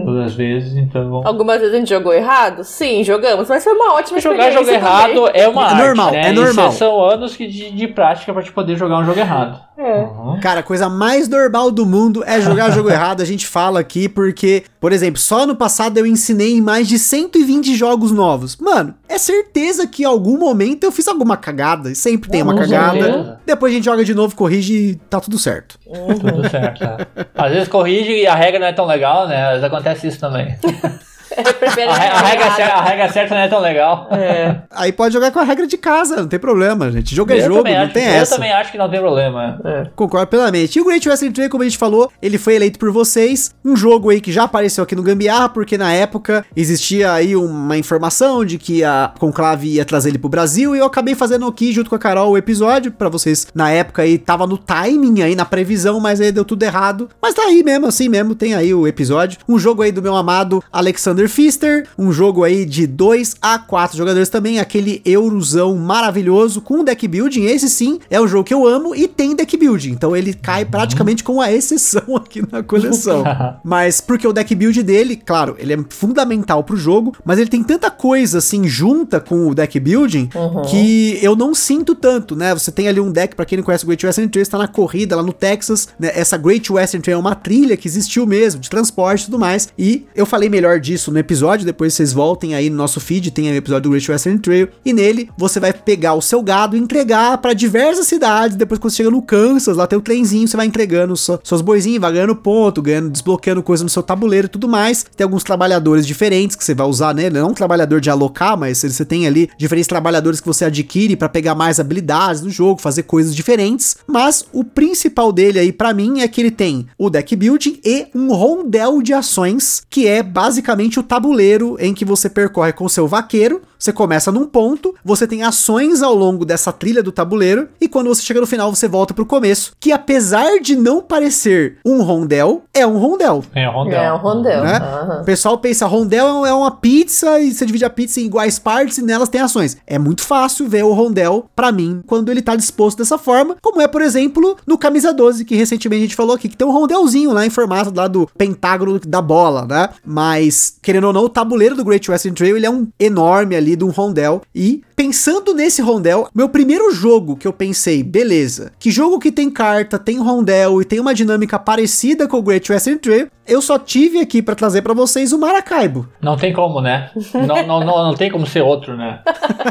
Todas as vezes, então. Algumas vezes a gente jogou errado? Sim, jogamos, mas foi uma ótima Jogar experiência jogo também. errado é uma É arte, normal, né? é normal. Isso são anos que de, de prática pra te poder jogar um jogo errado. É. Uhum. Cara, a coisa mais normal do mundo é jogar jogo errado. A gente fala aqui porque, por exemplo, só no passado eu ensinei mais de 120 jogos novos. Mano, é certeza que em algum momento eu fiz alguma cagada. e Sempre tem uma cagada. Depois a gente joga de novo, corrige e tá tudo certo. Tudo certo. tá? Às vezes corrige e a regra não é tão legal, né? Às vezes acontece isso também. Eu A, re- a regra, errado. cer- a regra certa não é tão legal. É. Aí pode jogar com a regra de casa, não tem problema, gente. Jogo é eu jogo, também não acho, tem eu essa. também acho que não tem problema. Concordo plenamente. E o Great Western Trail, como a gente falou, ele foi eleito por vocês. Um jogo aí que já apareceu aqui no Gambiarra, porque na época existia aí uma informação de que a Conclave ia trazer ele pro Brasil. E eu acabei fazendo aqui, junto com a Carol, o episódio pra vocês. Na época aí, tava no timing aí, na previsão, mas aí deu tudo errado. Mas tá aí mesmo, assim mesmo, tem aí o episódio. Um jogo aí do meu amado Alexander Alexander Pfister, um jogo aí de 2 a 4 jogadores também, aquele Eurozão maravilhoso com deck building. Esse sim é um jogo que eu amo e tem deck building, então ele cai praticamente como a exceção aqui na coleção. mas porque o deck build dele, claro, ele é fundamental pro jogo, mas ele tem tanta coisa assim junta com o deck building que eu não sinto tanto, né? Você tem ali um deck, para quem não conhece o Great Western Trail, está na corrida lá no Texas, né? Essa Great Western Trail é uma trilha que existiu mesmo, de transporte e tudo mais. E eu falei melhor disso no episódio, depois vocês voltem aí no nosso feed, tem o episódio do Great Western Trail, e nele você vai pegar o seu gado e entregar para diversas cidades. Depois, quando você chega no Kansas, lá tem o trenzinho, você vai entregando so, seus boizinhos, vai ganhando ponto, ganhando, desbloqueando coisa no seu tabuleiro e tudo mais. Tem alguns trabalhadores diferentes que você vai usar, né? Não um trabalhador de alocar, mas você tem ali diferentes trabalhadores que você adquire para pegar mais habilidades no jogo, fazer coisas diferentes. Mas o principal dele aí para mim é que ele tem o deck building e um rondel de ações, que é basicamente o tabuleiro em que você percorre com seu vaqueiro. Você começa num ponto, você tem ações ao longo dessa trilha do tabuleiro, e quando você chega no final, você volta pro começo, que apesar de não parecer um rondel, é um rondel. É, rondel. É um rondel. Né? Aham. O pessoal pensa, rondel é uma pizza e você divide a pizza em iguais partes e nelas tem ações. É muito fácil ver o rondel, pra mim, quando ele tá disposto dessa forma, como é, por exemplo, no Camisa 12, que recentemente a gente falou aqui, que tem um rondelzinho lá em formato lá do pentágono da bola, né? Mas, querendo ou não, o tabuleiro do Great Western Trail, ele é um enorme ali de um rondel e pensando nesse rondel, meu primeiro jogo que eu pensei, beleza, que jogo que tem carta, tem rondel e tem uma dinâmica parecida com o Great Western Trail, eu só tive aqui pra trazer pra vocês o Maracaibo. Não tem como, né? Não, não, não, não tem como ser outro, né?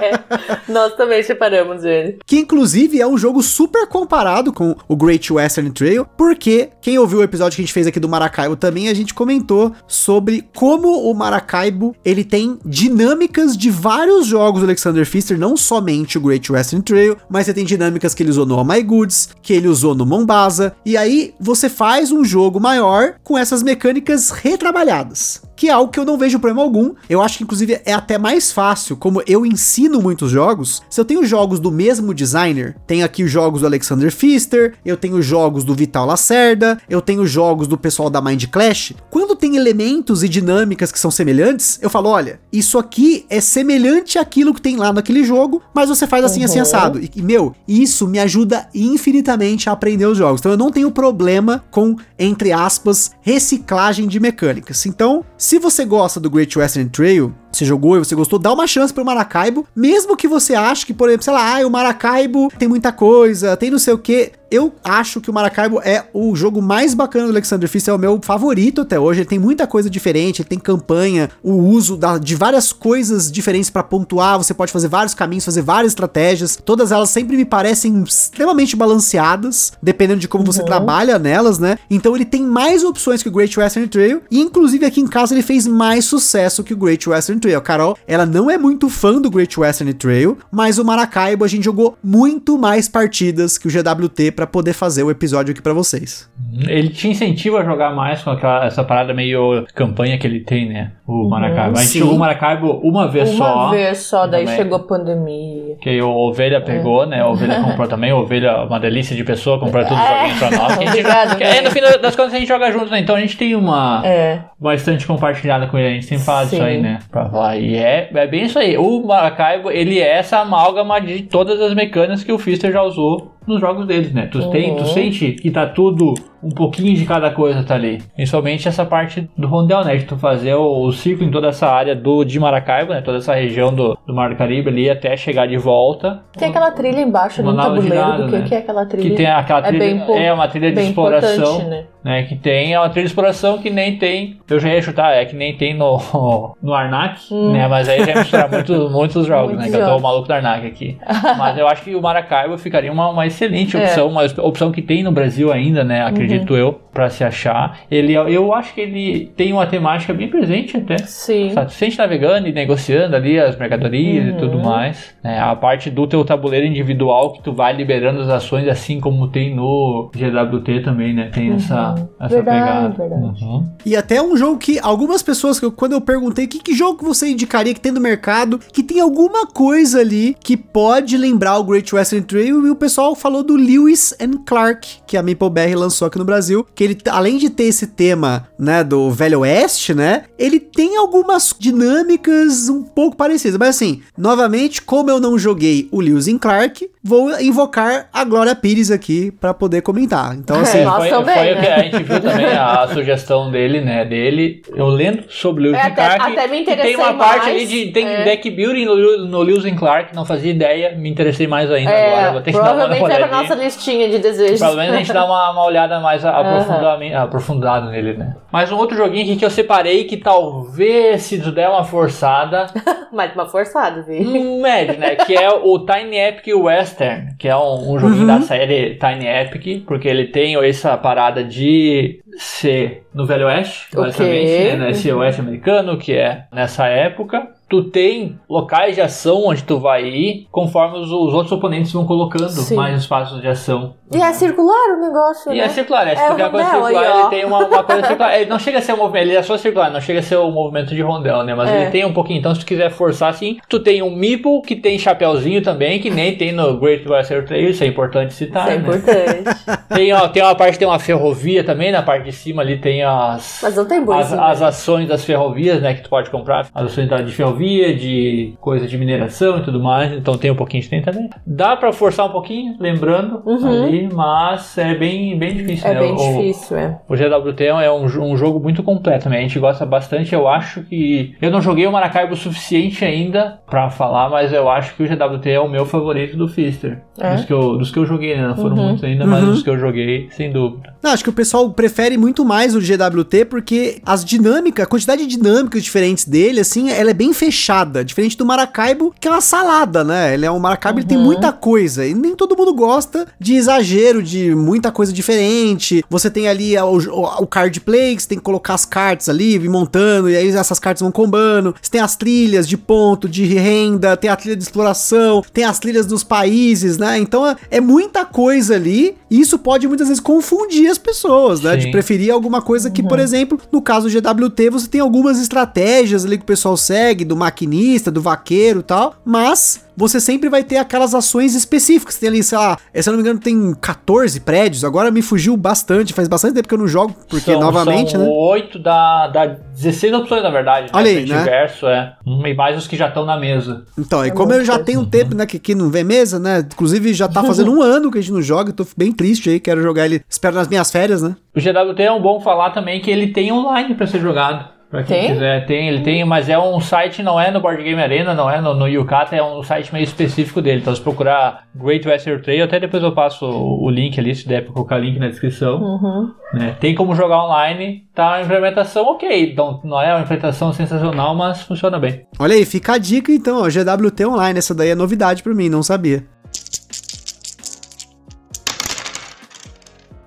Nós também separamos ele. que inclusive é um jogo super comparado com o Great Western Trail, porque quem ouviu o episódio que a gente fez aqui do Maracaibo também, a gente comentou sobre como o Maracaibo, ele tem dinâmicas de vários jogos do Alexander Pfister, não somente o Great Western Trail, mas você tem dinâmicas que ele usou no Oh My Goods, que ele usou no Mombasa, e aí você faz um jogo maior com essas mecânicas retrabalhadas que é algo que eu não vejo problema algum. Eu acho que, inclusive, é até mais fácil, como eu ensino muitos jogos. Se eu tenho jogos do mesmo designer, tenho aqui os jogos do Alexander Pfister, eu tenho jogos do Vital Lacerda, eu tenho jogos do pessoal da Mind Clash. Quando tem elementos e dinâmicas que são semelhantes, eu falo: olha, isso aqui é semelhante àquilo que tem lá naquele jogo, mas você faz assim, assim, Uhum. assado. E, e, meu, isso me ajuda infinitamente a aprender os jogos. Então eu não tenho problema com, entre aspas, reciclagem de mecânicas. Então, se você gosta do Great Western Trail, você jogou e você gostou, dá uma chance pro Maracaibo, mesmo que você ache que, por exemplo, sei lá, ah, o Maracaibo tem muita coisa, tem não sei o que. Eu acho que o Maracaibo é o jogo mais bacana do Alexander Pfister, é o meu favorito até hoje. Ele tem muita coisa diferente, ele tem campanha, o uso da- de várias coisas diferentes pra pontuar. Você pode fazer vários caminhos, fazer várias estratégias. Todas elas sempre me parecem extremamente balanceadas, dependendo de como você trabalha nelas, né? Então ele tem mais opções que o Great Western Trail, e inclusive aqui em casa ele fez mais sucesso que o Great Western Trail. A Carol, ela não é muito fã do Great Western Trail, mas o Maracaibo a gente jogou muito mais partidas que o GWT pra poder fazer o episódio aqui pra vocês. Ele te incentiva a jogar mais com aquela, essa parada meio campanha que ele tem, né? O Maracaibo. A gente sim. jogou o Maracaibo uma vez Uma só. vez só, daí Também. chegou a pandemia. Que o Ovelha pegou, né? A Ovelha comprou também. A Ovelha, uma delícia de pessoa, comprou tudo os joguinhos pra nós. Que Obrigado, que, é, no fim das contas a gente joga junto, né? Então a gente tem uma, É. uma estante compartilhada com ele. A gente sempre fala disso Sim. aí, né? Pra falar. E é, é bem isso aí. O Maracaibo, ele é essa amálgama de todas as mecânicas que o Fister já usou nos jogos deles, né? Tu, tem, tu Uhum. sente que tá tudo, um pouquinho de cada coisa tá ali. Principalmente essa parte do rondel, né? De tu fazer o, o ciclo em toda essa área do, de Maracaibo, né? Toda essa região do, do Mar do Caribe ali até chegar de volta. Tem aquela trilha embaixo de tabuleiro nada, do que, né? que é aquela trilha. Que tem aquela É trilha. bem impo- é uma trilha de bem exploração. né? Né, que tem, é uma trilha de exploração que nem tem, eu já ia chutar, é que nem tem no, no Arnak, Hum. né, mas aí já misturar muito, muitos jogos, Muitos né, que eu tô o maluco do Arnak aqui. Mas eu acho que o Maracaibo ficaria uma, uma excelente É. opção, uma opção que tem no Brasil ainda, né, acredito Uhum. eu, pra se achar. Ele, eu acho que ele tem uma temática bem presente até. Sim. Sabe, tu sente navegando e negociando ali as mercadorias e Uhum. tudo mais. né? A parte do teu tabuleiro individual que tu vai liberando as ações, assim como tem no GWT também, né? Tem essa, essa Uhum. Verdade, pegada. verdade. Uhum. E até um jogo que algumas pessoas, quando eu perguntei que, que jogo que você indicaria que tem no mercado, que tem alguma coisa ali que pode lembrar o Great Western Trail, e o pessoal falou do Lewis and Clark, que a MapleBR lançou aqui no no Brasil, que ele, além de ter esse tema, né, do Velho Oeste, né, ele tem algumas dinâmicas um pouco parecidas. Mas assim, novamente, como eu não joguei o Lewis and Clark, vou invocar a Glória Pires aqui para poder comentar. Então, assim. É, foi, também, foi o né? que a gente viu também a sugestão dele, né? Dele, eu lendo sobre o Lewis É, and até- Clark. até me interessei tem uma parte mais, ali de tem é. deck building no, no Lewis and Clark, não fazia ideia, me interessei mais ainda É, agora. Vou ter que dar uma provavelmente era a nossa listinha de desejos. Provavelmente a gente dá uma, uma olhada mais aprofundami- aprofundada nele, né? Mas um outro joguinho aqui que eu separei que talvez, se tu der uma forçada, Mas uma forçada, viu? um médio, né? Que é o Tiny Epic Western, que é um, um joguinho da série Tiny Epic, porque ele tem essa parada de ser no Velho Oeste, basicamente, né? Nesse Oeste americano, que é nessa época. Tu tem locais de ação onde tu vai ir, conforme os, os outros oponentes vão colocando Sim. mais espaços de ação. E é circular o negócio, E né? é circular, é, É se tu o quer coisa rondel aí, circular, ó. ele tem uma, uma coisa circular. Ele não chega a ser um movimento, ele é só circular, não chega a ser o movimento de rondel, né? Mas É. ele tem um pouquinho. Então, se tu quiser forçar assim, tu tem um Meeple que tem chapéuzinho também, que nem tem no Great Western Trail, isso é importante citar. Isso é né? importante. Tem, ó, tem uma parte, tem uma ferrovia também, na parte de cima ali tem as. Mas não tem boi As, assim, as né? ações das ferrovias, né, que tu pode comprar, as ações de ferrovia, de coisa de mineração e tudo mais, então tem um pouquinho de tem também. Dá pra forçar um pouquinho, lembrando Uhum. ali, mas é bem, bem difícil, É né? bem o, difícil, é. o GWT é um, um jogo muito completo, né? A gente gosta bastante. Eu acho que. Eu não joguei o Maracaibo o suficiente ainda pra falar, mas eu acho que o GWT é o meu favorito do Fister. É? Dos, que eu, dos que eu joguei, né? Não foram Uhum. muitos ainda, mas Uhum. dos que eu joguei, sem dúvida. Não, acho que o pessoal prefere muito mais o GWT porque as dinâmicas, a quantidade de dinâmicas diferentes dele, assim, ela é bem fechada. Diferente do Maracaibo, que é uma salada, né? Ele é um Maracaibo, ele tem muita coisa. E nem todo mundo gosta de exagero, de muita coisa diferente. Você tem ali o, o, o card play, que você tem que colocar as cartas ali, vir montando, e aí essas cartas vão combando. Você tem as trilhas de ponto, de renda, tem a trilha de exploração, tem as trilhas dos países, né? Então é, é muita coisa ali, e isso pode muitas vezes confundir as pessoas, né? De Sim. preferir alguma coisa que, por exemplo, no caso do GWT, você tem algumas estratégias ali que o pessoal segue, do maquinista, do vaqueiro e tal, mas você sempre vai ter aquelas ações específicas. Tem ali, sei lá, se eu não me engano, tem 14 prédios. Agora me fugiu bastante, faz bastante tempo que eu não jogo, porque São- novamente, são né? 8 da, da 16 opções, na verdade. Olha aí, Frente né? Diverso, é. Hum, E mais os que já estão na mesa. Então, e É como eu já tenho um tempo, né, que aqui não vê mesa, né? Inclusive já tá fazendo um ano que a gente não joga, eu tô bem triste aí, quero jogar ele, espero nas minhas férias, né? O GWT é um bom falar também que ele tem online pra ser jogado. Pra quem Tem? quiser, tem, ele tem, mas é um site, não é no Board Game Arena, não é no, no Yukata, é um site meio específico dele. Então, se procurar Great Western Trail, até depois eu passo o, o link ali, se der pra colocar link na descrição. Uhum. né? Tem como jogar online, tá? A implementação ok, então não é uma implementação sensacional, mas funciona bem. Olha aí, fica a dica então, ó, GWT Online, essa daí é novidade pra mim, não sabia.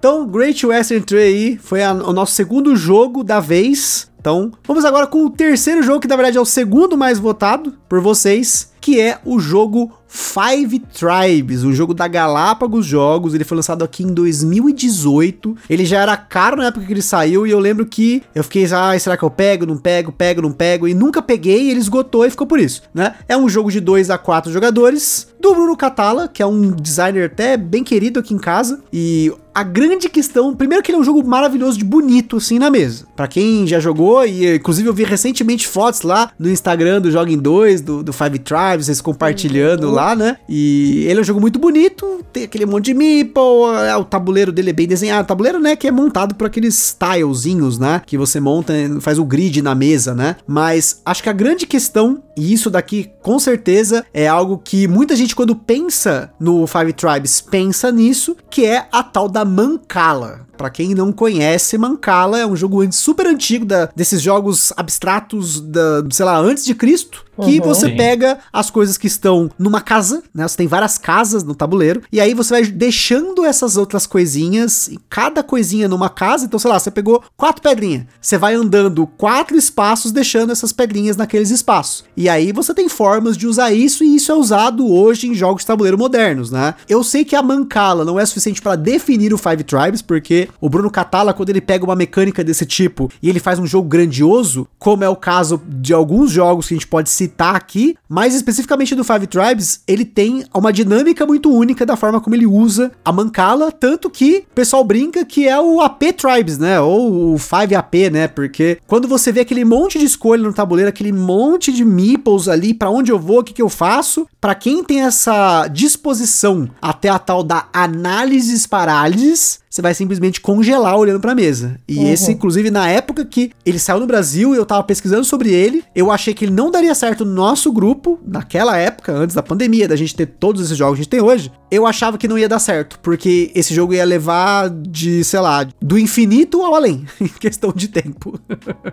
Então, Great Western Trail foi a- o nosso segundo jogo da vez. Então, vamos agora com o terceiro jogo, que na verdade é o segundo mais votado por vocês, que é o jogo Five Tribes, o jogo da Galápagos Jogos. Ele foi lançado aqui em 2018. Ele já era caro na época que ele saiu e eu lembro que eu fiquei, ah, será que eu pego, não pego, pego, não pego? E nunca peguei, ele esgotou e ficou por isso, né? É um jogo de 2 a 4 jogadores, do Bruno Catala, que é um designer até bem querido aqui em casa. E a grande questão, primeiro que ele é um jogo maravilhoso de bonito assim na mesa. Pra quem já jogou e inclusive eu vi recentemente fotos lá no Instagram do Joguem 2, do, do Five Tribes, vocês compartilhando lá, né? E ele é um jogo muito bonito, tem aquele monte de meeple, é, o tabuleiro dele é bem desenhado, o tabuleiro, né, que é montado por aqueles tilezinhos, né, que você monta, faz o grid na mesa, né? Mas acho que a grande questão, e isso daqui com certeza é algo que muita gente quando pensa no Five Tribes pensa nisso, que é a tal da Mancala. Pra quem não conhece, Mancala é um jogo super antigo da, desses jogos abstratos da, sei lá, antes de Cristo, que Uhum. você Sim. pega as coisas que estão numa casa, né? Você tem várias casas no tabuleiro, e aí você vai deixando essas outras coisinhas, e cada coisinha numa casa, então sei lá, você pegou quatro pedrinhas, você vai andando quatro espaços deixando essas pedrinhas naqueles espaços. E aí você tem formas de usar isso, e isso é usado hoje em jogos de tabuleiro modernos, né? Eu sei que a Mancala não é suficiente para definir o Five Tribes, porque o Bruno Catala, quando ele pega uma mecânica desse tipo e ele faz um jogo grandioso, como é o caso de alguns jogos que a gente pode citar aqui, mais especificamente do Five Tribes, ele tem uma dinâmica muito única da forma como ele usa a mancala, tanto que o pessoal brinca que é o AP Tribes, né? Ou o 5 AP, né? Porque quando você vê aquele monte de escolha no tabuleiro, aquele monte de meeples ali, para onde eu vou, o que, que eu faço, para quem tem essa disposição até a tal da análises dies você vai simplesmente congelar olhando pra mesa. E Uhum. esse, inclusive, na época que ele saiu no Brasil e eu tava pesquisando sobre ele, eu achei que ele não daria certo no nosso grupo, naquela época, antes da pandemia, da gente ter todos esses jogos que a gente tem hoje. Eu achava que não ia dar certo, porque esse jogo ia levar de, sei lá, do infinito ao além, em questão de tempo.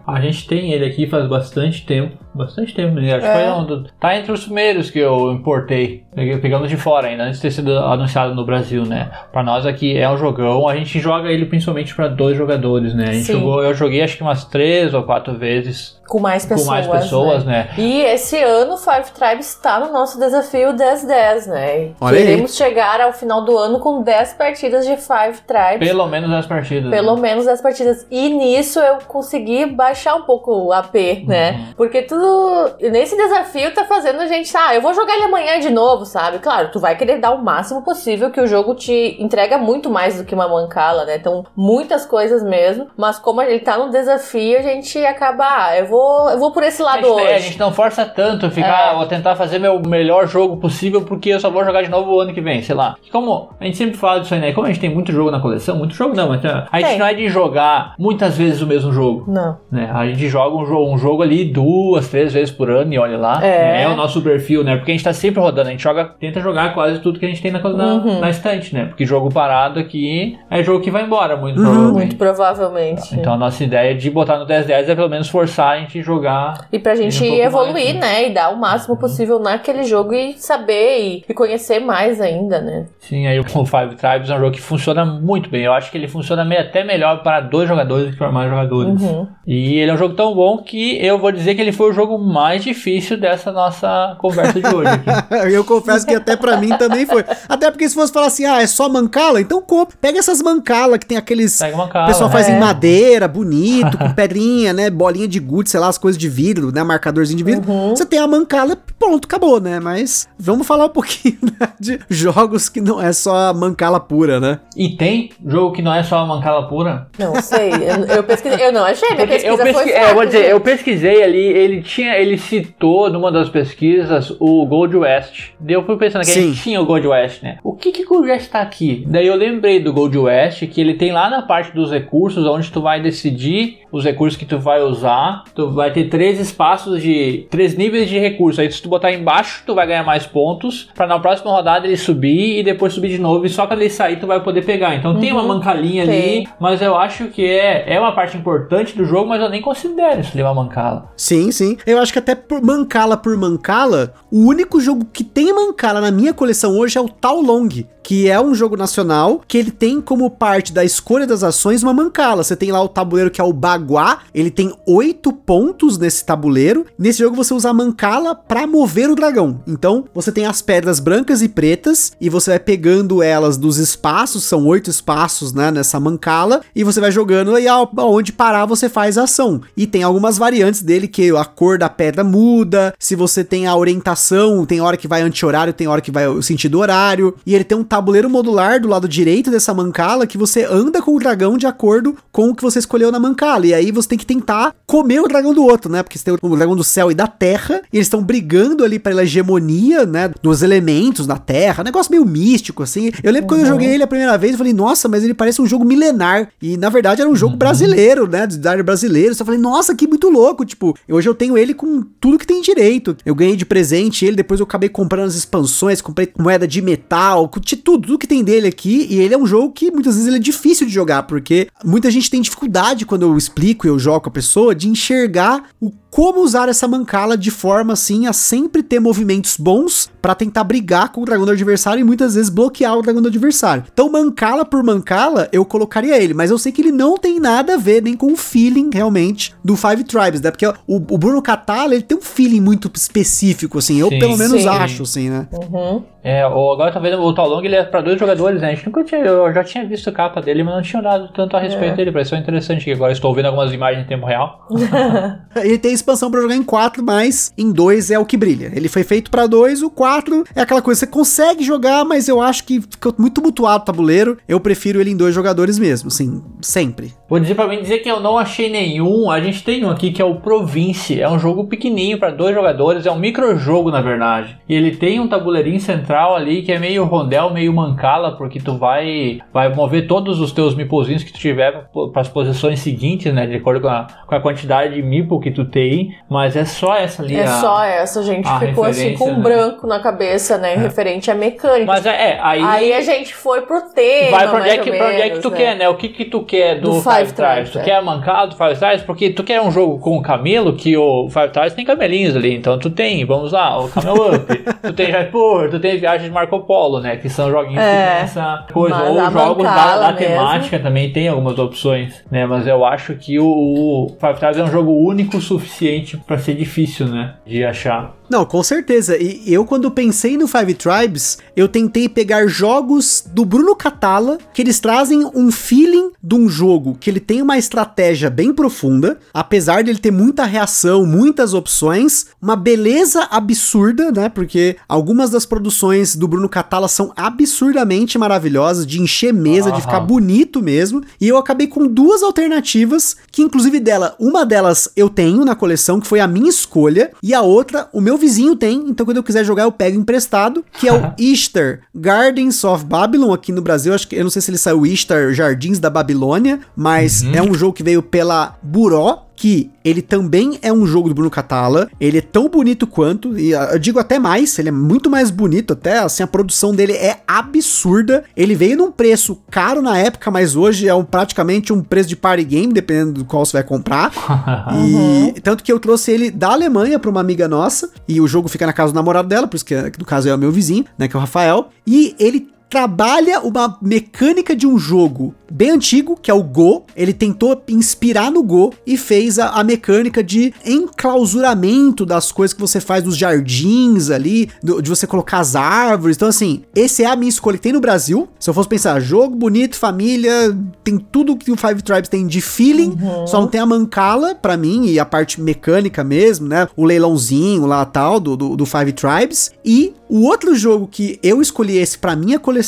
A gente tem ele aqui faz bastante tempo. Bastante tempo, né? Acho que É. foi um do- Tá entre os primeiros que eu importei. Pegamos de fora ainda, antes de ter sido anunciado no Brasil, né? Pra nós aqui é um jogão. A gente joga ele principalmente pra dois jogadores, né? A gente Sim. jogou, eu joguei acho que umas três ou quatro vezes Com mais pessoas. com mais pessoas, né? E esse ano o Five Tribes está no nosso desafio 10-10, né? Olha aí. Queremos chegar ao final do ano com 10 partidas de Five Tribes. Pelo menos as partidas. Pelo né? menos 10 partidas. E nisso eu consegui baixar um pouco o AP, Uhum. né? Porque tudo. Nesse desafio tá fazendo a gente. Ah, eu vou jogar ele amanhã de novo, sabe? Claro, tu vai querer dar o máximo possível, que o jogo te entrega muito mais do que uma mancala, né? Então, muitas coisas mesmo. Mas como ele tá no desafio, a gente acaba. Ah, eu vou, eu vou por esse A lado gente, hoje. é, a gente não força tanto ficar, É. vou tentar fazer meu melhor jogo possível porque eu só vou jogar de novo o ano que vem, sei lá. Como a gente sempre fala disso aí, né? Como a gente tem muito jogo na coleção, muito jogo não, mas uh, a gente Tem. não é de jogar muitas vezes o mesmo jogo. Não. Né? A gente joga um jogo, um jogo ali duas, três vezes por ano e olha lá. É. É. o nosso perfil, né? Porque a gente tá sempre rodando, a gente joga, tenta jogar quase tudo que a gente tem na, na, Uhum. na estante, né? Porque jogo parado aqui é jogo que vai embora, muito Uhum. provavelmente. Muito provavelmente. Então a nossa ideia de botar no 10-10 é pelo menos forçar a gente a jogar E pra gente um evoluir, mais, né? E dar o máximo possível naquele jogo e saber e, e conhecer mais ainda, né? Sim, aí o Five Tribes é um jogo que funciona muito bem. Eu acho que ele funciona meio, até melhor para dois jogadores do que para mais jogadores. Uhum. E ele é um jogo tão bom que eu vou dizer que ele foi o jogo mais difícil dessa nossa conversa de hoje aqui. eu confesso que até pra mim também foi. Até porque se fosse falar assim, ah, é só mancala, então compra. Pega essas mancala que tem aqueles. Pega uma O pessoal faz É. em madeira, bonito, com pedrinha, né? Bolinha de gude, sei lá, as coisas de vidro, né? Marcadorzinho de vidro. Uhum. Você tem a mancala, pronto, acabou, né? Mas vamos falar um pouquinho né, de jogos que não é só a mancala pura, né? E tem jogo que não é só mancala pura. Não sei. Eu, eu pesquisei. Eu não achei, minha Porque pesquisa eu, pesqui- foi é, eu fraca, vou dizer, eu pesquisei ali, ele tinha, ele citou numa das pesquisas o Gold West. Daí eu fui pensando que a Sim. gente tinha o Gold West, né? O que que o Gold West tá aqui? Daí eu lembrei do Gold West, que ele tem lá na parte dos recursos, onde tu vai decidir os recursos que tu vai usar. Tu vai ter três espaços de, três níveis de recursos. Aí se tu botar embaixo, tu vai ganhar mais pontos, pra na próxima rodada ele subir e depois subir de novo. E só quando ele sair, tu vai poder pegar. Então tem uma mancalinha ali, mas eu acho que é, é uma parte importante do jogo, mas eu nem considero isso ali uma mancala. Sim, sim. Eu acho que até por mancala por mancala, o único jogo que tem mancala na minha coleção hoje é o Tao Long, que é um jogo nacional que ele tem como parte da escolha das ações uma mancala. Você tem lá o tabuleiro que é o Baguá, ele tem oito pontos nesse tabuleiro. Nesse jogo você usa a mancala pra mover o dragão. Então você tem as pedras brancas e pretas e você vai pegando elas dos espaços, são oito espaços, né, nessa mancala, e você vai jogando e ao- aonde parar você faz a ação. E tem algumas variantes dele que a cor da pedra muda, se você tem a orientação, tem hora que vai anti-horário, tem hora que vai o sentido horário, e ele tem um tabuleiro modular do lado direito dessa mancala que você anda com o dragão de acordo com o que você escolheu na mancala. E aí você tem que tentar comer o dragão do outro, né? Porque você tem o dragão do céu e da terra, e eles estão brigando ali pela hegemonia, né, dos elementos da terra, negócio meio místico assim. Eu lembro quando eu joguei ele a primeira vez, eu falei, nossa, mas ele parece um jogo milenar. E na verdade era um jogo brasileiro, né, de design brasileiro. Só falei, nossa, que muito louco, tipo, hoje eu tenho ele com tudo que tem direito. Eu ganhei de presente ele, depois eu acabei comprando as expansões, comprei moeda de metal, tudo, tudo que tem dele aqui. E ele é um jogo que muitas vezes é difícil de jogar, porque muita gente tem dificuldade quando eu explico e eu jogo com a pessoa de enxergar o como usar essa mancala de forma assim a sempre ter movimentos bons pra tentar brigar com o dragão do adversário e muitas vezes bloquear o dragão do adversário. Então, mancala por mancala, eu colocaria ele, mas eu sei que ele não tem nada a ver nem com o feeling realmente do Five Tribes, né? Porque o, o Bruno Catala, ele tem um feeling muito específico, assim, eu Sim. pelo menos Sim. acho, assim, né? Uhum. É, o, agora tô vendo o Talong, ele ele é pra dois jogadores, né? A gente nunca tinha. Eu já tinha visto a capa dele, mas não tinha dado tanto a respeito É. dele. Pareceu interessante, que agora estou vendo algumas imagens em tempo real. Ele tem expansão pra jogar em 4, mas em 2 é o que brilha. Ele foi feito pra 2, o 4 é aquela coisa, você consegue jogar, mas eu acho que ficou muito mutuado o tabuleiro. Eu prefiro ele em dois jogadores mesmo, assim, sempre. Vou dizer pra mim dizer que eu não achei nenhum. A gente tem um aqui que é o Province. É um jogo pequenininho pra dois jogadores, é um microjogo na verdade. E ele tem um tabuleirinho central ali que é meio rondel, meio mancala, porque tu vai vai mover todos os teus meeplezinhos que tu tiver para as posições seguintes, né, de acordo com a, com a quantidade de meeple que tu tem, mas é só essa ali É a- só essa, a gente a ficou assim com um né? branco na cabeça, né? Referente à mecânica. Mas é, é, aí Aí a gente foi pro tema. Vai pra onde, é que, onde é que tu quer, né? O que que tu quer do, Do Five, Five Tribes? Tu é. quer a mancada do Five Tribes? Porque tu quer um jogo com o camelo, que o Five Tribes tem camelinhos ali. Então tu tem, vamos lá, o Camel Up. tu tem Jaipur, tu tem Viagem de Marco Polo, né? Que são joguinhos É. que essa coisa. Ou jogos da, da temática também tem algumas opções, né? Mas eu acho que o, o Five Tribes é um jogo único o suficiente pra ser difícil, né? De achar. Não, com certeza. E eu, quando pensei no Five Tribes, eu tentei pegar jogos do Bruno Catala, que eles trazem um feeling de um jogo que ele tem uma estratégia bem profunda, apesar de ele ter muita reação, muitas opções, uma beleza absurda, né? Porque algumas das produções do Bruno Catala são absurdamente maravilhosas, de encher mesa, de ficar bonito mesmo. E eu acabei com duas alternativas, que inclusive dela, uma delas eu tenho na coleção, que foi a minha escolha, e a outra o meu vizinho tem, então quando eu quiser jogar eu pego emprestado, que é o Easter Gardens of Babylon aqui no Brasil, acho que eu não sei se ele saiu Easter Jardins da Babilônia, mas é um jogo que veio pela Buró, que ele também é um jogo do Bruno Catala, ele é tão bonito quanto, e ah, eu digo até mais, ele é muito mais bonito até, assim, a produção dele é absurda, ele veio num preço caro na época, mas hoje é um, praticamente um preço de party game, dependendo do qual você vai comprar, e tanto que eu trouxe ele da Alemanha pra uma amiga nossa, e o jogo fica na casa do namorado dela, por isso que que no caso é o meu vizinho, né, que é o Rafael, e ele trabalha uma mecânica de um jogo bem antigo, que é o Go. Ele tentou inspirar no Go e fez a, a mecânica de enclausuramento das coisas que você faz dos jardins ali, do- de você colocar as árvores. Então, assim, esse é a minha escolha que tem no Brasil. Se eu fosse pensar, jogo bonito, família, tem tudo que o Five Tribes tem de feeling, só não tem a mancala pra mim e a parte mecânica mesmo, né? O leilãozinho lá tal do, do, do Five Tribes. E o outro jogo que eu escolhi esse pra minha coleção,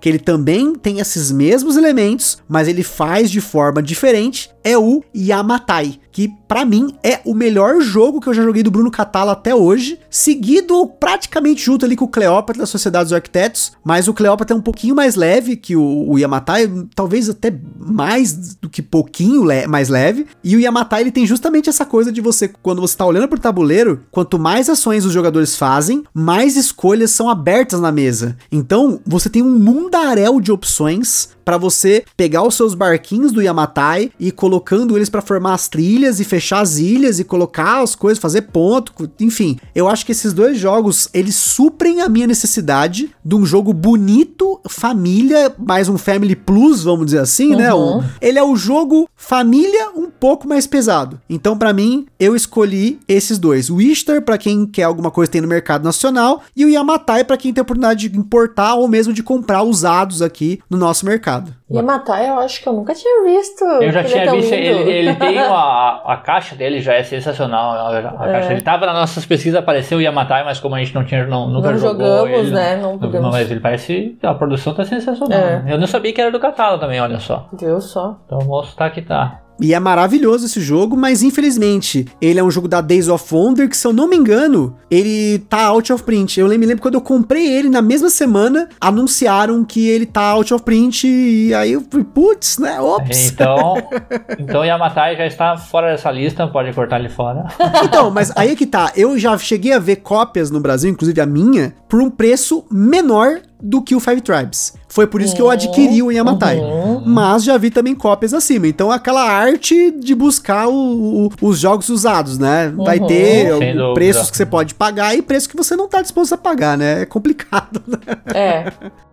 que ele também tem esses mesmos elementos, mas ele faz de forma diferente, é o Yamatai, que pra mim é o melhor jogo que eu já joguei do Bruno Catala até hoje, seguido praticamente junto ali com o Cleópatra da Sociedade dos Arquitetos, mas o Cleópatra é um pouquinho mais leve que o, o Yamatai, talvez até mais do que pouquinho le- mais leve, e o Yamatai ele tem justamente essa coisa de você, quando você tá olhando pro tabuleiro, quanto mais ações os jogadores fazem, mais escolhas são abertas na mesa. Então, você tem um mundaréu de opções para você pegar os seus barquinhos do Yamatai e colocando eles para formar as trilhas e fechar as ilhas e colocar as coisas, fazer ponto, enfim. Eu acho que esses dois jogos, eles suprem a minha necessidade de um jogo bonito, família, mais um Family Plus, vamos dizer assim, né? Uhum. Um- ele é o jogo família um pouco mais pesado. Então, para mim, eu escolhi esses dois. O Easter, para quem quer alguma coisa que tem no mercado nacional, e o Yamatai, para quem tem a oportunidade de importar ou mesmo de comprar usados aqui no nosso mercado. Yamatai, eu acho que eu nunca tinha visto. Eu já Ele é tinha visto, ele, ele tem uma, a, a caixa dele já é sensacional. A, a É. caixa, ele tava nas nossas pesquisas, apareceu o Yamatai, mas como a gente não tinha, não, nunca Não jogou jogamos, ele, né? Não não- mas ele parece, a produção tá sensacional. É. Eu não sabia que era do Catala também, olha só. Viu só? Então o moço tá que tá. E é maravilhoso esse jogo, mas infelizmente ele é um jogo da Days of Wonder que, se eu não me engano, ele tá out of print. Eu me lembro quando eu comprei ele na mesma semana, anunciaram que ele tá out of print e aí eu falei, putz, né? Ops. Então, então Yamatai já está fora dessa lista, pode cortar ele fora. Então, mas aí é que tá. Eu já cheguei a ver cópias no Brasil, inclusive a minha, por um preço menor do que o Five Tribes. Foi por isso que eu adquiri o Yamatai. Mas já vi também cópias acima. Então, aquela arte de buscar o- o- os jogos usados, né? Vai ter o- dúvida. preços que você pode pagar e preços que você não tá disposto a pagar, né? É complicado, né? É.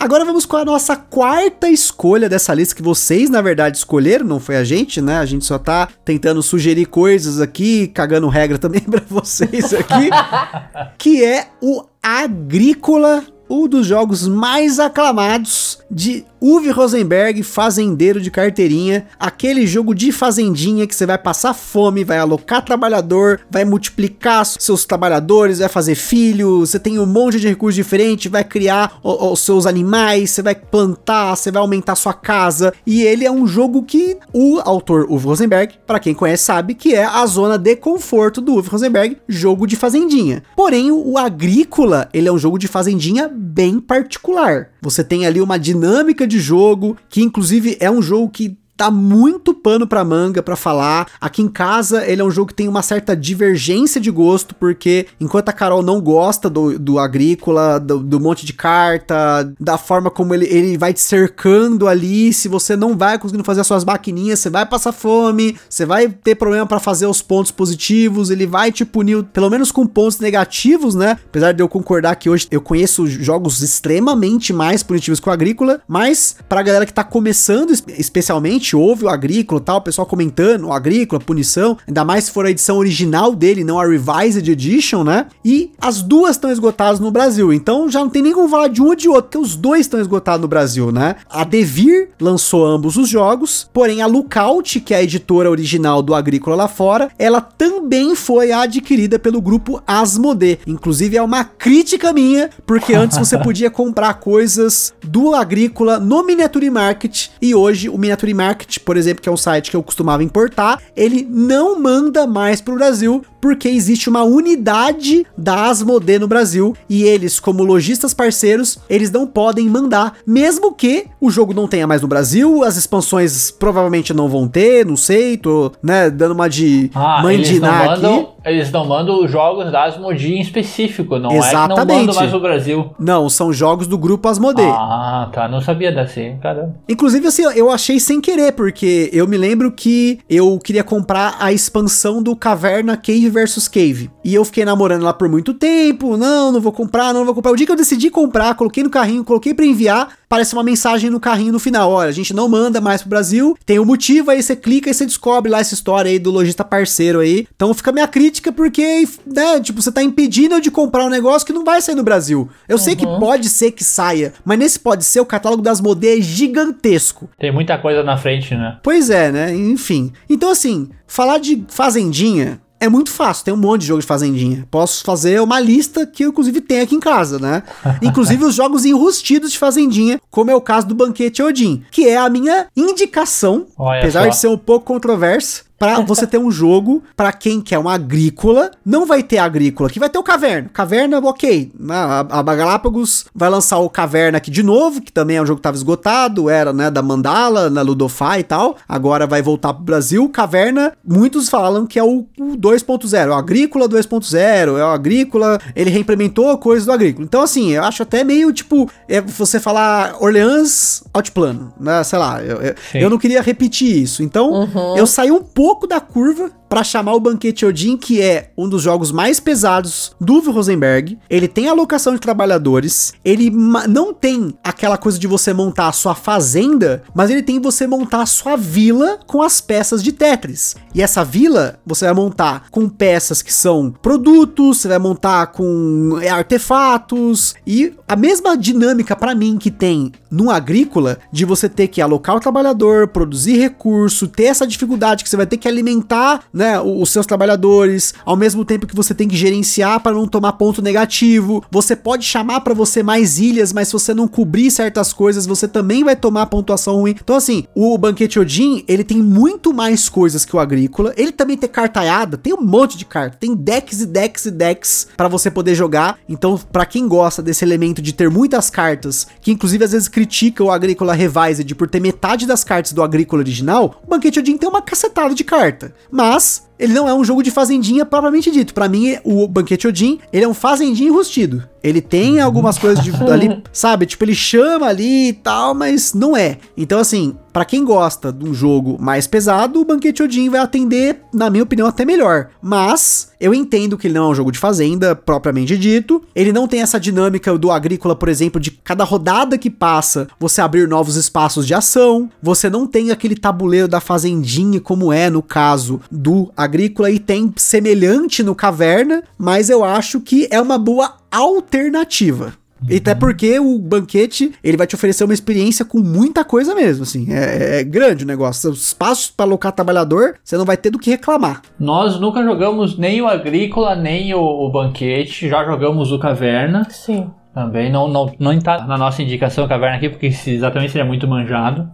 Agora vamos com a nossa quarta escolha dessa lista que vocês, na verdade, escolheram, não foi a gente, né? A gente só tá tentando sugerir coisas aqui, cagando regra também para vocês aqui, que é o Agrícola um dos jogos mais aclamados de Uwe Rosenberg, fazendeiro de carteirinha, aquele jogo de fazendinha que você vai passar fome, vai alocar trabalhador, vai multiplicar seus trabalhadores, vai fazer filho, você tem um monte de recursos diferentes, vai criar os seus animais, você vai plantar, você vai aumentar sua casa, e ele é um jogo que o autor Uwe Rosenberg, para quem conhece sabe, que é a zona de conforto do Uwe Rosenberg, jogo de fazendinha. Porém, o Agrícola, ele é um jogo de fazendinha bem particular. Você tem ali uma dinâmica de jogo, que inclusive é um jogo que tá muito pano pra manga para falar. Aqui em casa, ele é um jogo que tem uma certa divergência de gosto, porque enquanto a Carol não gosta do, do agrícola, do, do monte de carta, da forma como ele, ele vai te cercando ali, se você não vai conseguindo fazer as suas maquininhas, você vai passar fome, você vai ter problema para fazer os pontos positivos, ele vai te punir, pelo menos com pontos negativos, né? Apesar de eu concordar que hoje eu conheço jogos extremamente mais punitivos que o agrícola, mas pra galera que tá começando, especialmente, gente ouve o Agrícola tal, o pessoal comentando o Agrícola, punição, ainda mais se for a edição original dele, não a Revised Edition, né? E as duas estão esgotadas no Brasil, então já não tem nem como falar de um ou de outro, porque os dois estão esgotados no Brasil, né? A Devir lançou ambos os jogos, porém a Lookout, que é a editora original do Agrícola lá fora, ela também foi adquirida pelo grupo Asmodee. Inclusive é uma crítica minha, porque antes você podia comprar coisas do Agrícola no Miniature Market e hoje o Miniature Market Market, por exemplo, que é um site que eu costumava importar, ele não manda mais para o Brasil porque existe uma unidade da Asmodee no Brasil e eles, como lojistas parceiros, eles não podem mandar, mesmo que o jogo não tenha mais no Brasil, as expansões provavelmente não vão ter, não sei, tô, né, dando uma de ah, mandinar aqui. Eles não mandam os jogos da Asmodee em específico, não Exatamente. é que não mandam mais no Brasil. Não, são jogos do grupo Asmodee. Ah, tá, não sabia dessa, caramba. Inclusive, assim, eu achei sem querer, porque eu me lembro que eu queria comprar a expansão do Caverna Cave versus Cave. E eu fiquei namorando lá por muito tempo. Não, não vou comprar, não vou comprar. O dia que eu decidi comprar, coloquei no carrinho, coloquei para enviar, parece uma mensagem no carrinho no final. Olha, a gente não manda mais pro Brasil, tem um motivo, aí você clica e você descobre lá essa história aí do lojista parceiro aí. Então fica minha crítica, porque, né, tipo, você tá impedindo eu de comprar um negócio que não vai sair no Brasil. Eu uhum. sei que uhum. pode ser que saia, mas nesse pode ser, o catálogo das Modê é gigantesco. Tem muita coisa na frente, né? Pois é, né? Enfim. Então, assim, falar de Fazendinha é muito fácil, tem um monte de jogo de fazendinha. Posso fazer uma lista que eu, inclusive, tenho aqui em casa, né? Inclusive os jogos enrustidos de fazendinha, como é o caso do Banquete Odin, que é a minha indicação, Olha apesar só. de ser um pouco controverso, para você ter um jogo para quem quer uma agrícola. Não vai ter agrícola, que vai ter o Caverna. Caverna, ok. A, a Galápagos vai lançar o Caverna aqui de novo, que também é um jogo que estava esgotado, era, né, da Mandala, na Ludofy e tal. Agora vai voltar pro Brasil. Caverna, muitos falam que é o, o 2.0, o Agrícola 2.0, é o Agrícola, ele reimplementou coisas do Agrícola. Então, assim, eu acho até meio, tipo, é você falar Orleans Outplano, né, sei lá, eu, eu, eu não queria repetir isso. Então, uhum. eu saí um pouco pouco da curva para chamar o Banquete Odin, que é um dos jogos mais pesados do Rosenberg. Ele tem alocação de trabalhadores, ele não tem aquela coisa de você montar a sua fazenda, mas ele tem você montar a sua vila com as peças de Tetris. E essa vila você vai montar com peças que são produtos, você vai montar com é, artefatos e a mesma dinâmica para mim que tem no agrícola de você ter que alocar o trabalhador, produzir recurso, ter essa dificuldade que você vai ter que alimentar né, os seus trabalhadores, ao mesmo tempo que você tem que gerenciar para não tomar ponto negativo. Você pode chamar para você mais ilhas, mas se você não cobrir certas coisas, você também vai tomar pontuação ruim. Então assim, o Banquete Odin, ele tem muito mais coisas que o Agrícola. Ele também tem cartaiada, tem um monte de carta, tem decks e decks e decks para você poder jogar. Então, para quem gosta desse elemento de ter muitas cartas, que inclusive às vezes critica o Agrícola Revised por ter metade das cartas do Agrícola original, o Banquete Odin tem uma cacetada de carta. Mas Plus, ele não é um jogo de fazendinha propriamente dito. Pra mim, o Banquete Odin, ele é um fazendinha enrustido. Ele tem algumas coisas de, ali, sabe? Tipo, ele chama ali e tal, mas não é. Então, assim, pra quem gosta de um jogo mais pesado, o Banquete Odin vai atender, na minha opinião, até melhor. Mas eu entendo que ele não é um jogo de fazenda, propriamente dito. Ele não tem essa dinâmica do agrícola, por exemplo, de cada rodada que passa, você abrir novos espaços de ação. Você não tem aquele tabuleiro da fazendinha, como é no caso do agrícola, e tem semelhante no caverna, mas eu acho que é uma boa alternativa. E até porque o banquete, ele vai te oferecer uma experiência com muita coisa mesmo, assim. É, é grande o negócio. Os espaços para alocar trabalhador, você não vai ter do que reclamar. Nós nunca jogamos nem o Agrícola, nem o, o Banquete. Já jogamos o Caverna. Sim. Também não, não, não está na nossa indicação Caverna aqui, porque exatamente seria muito manjado.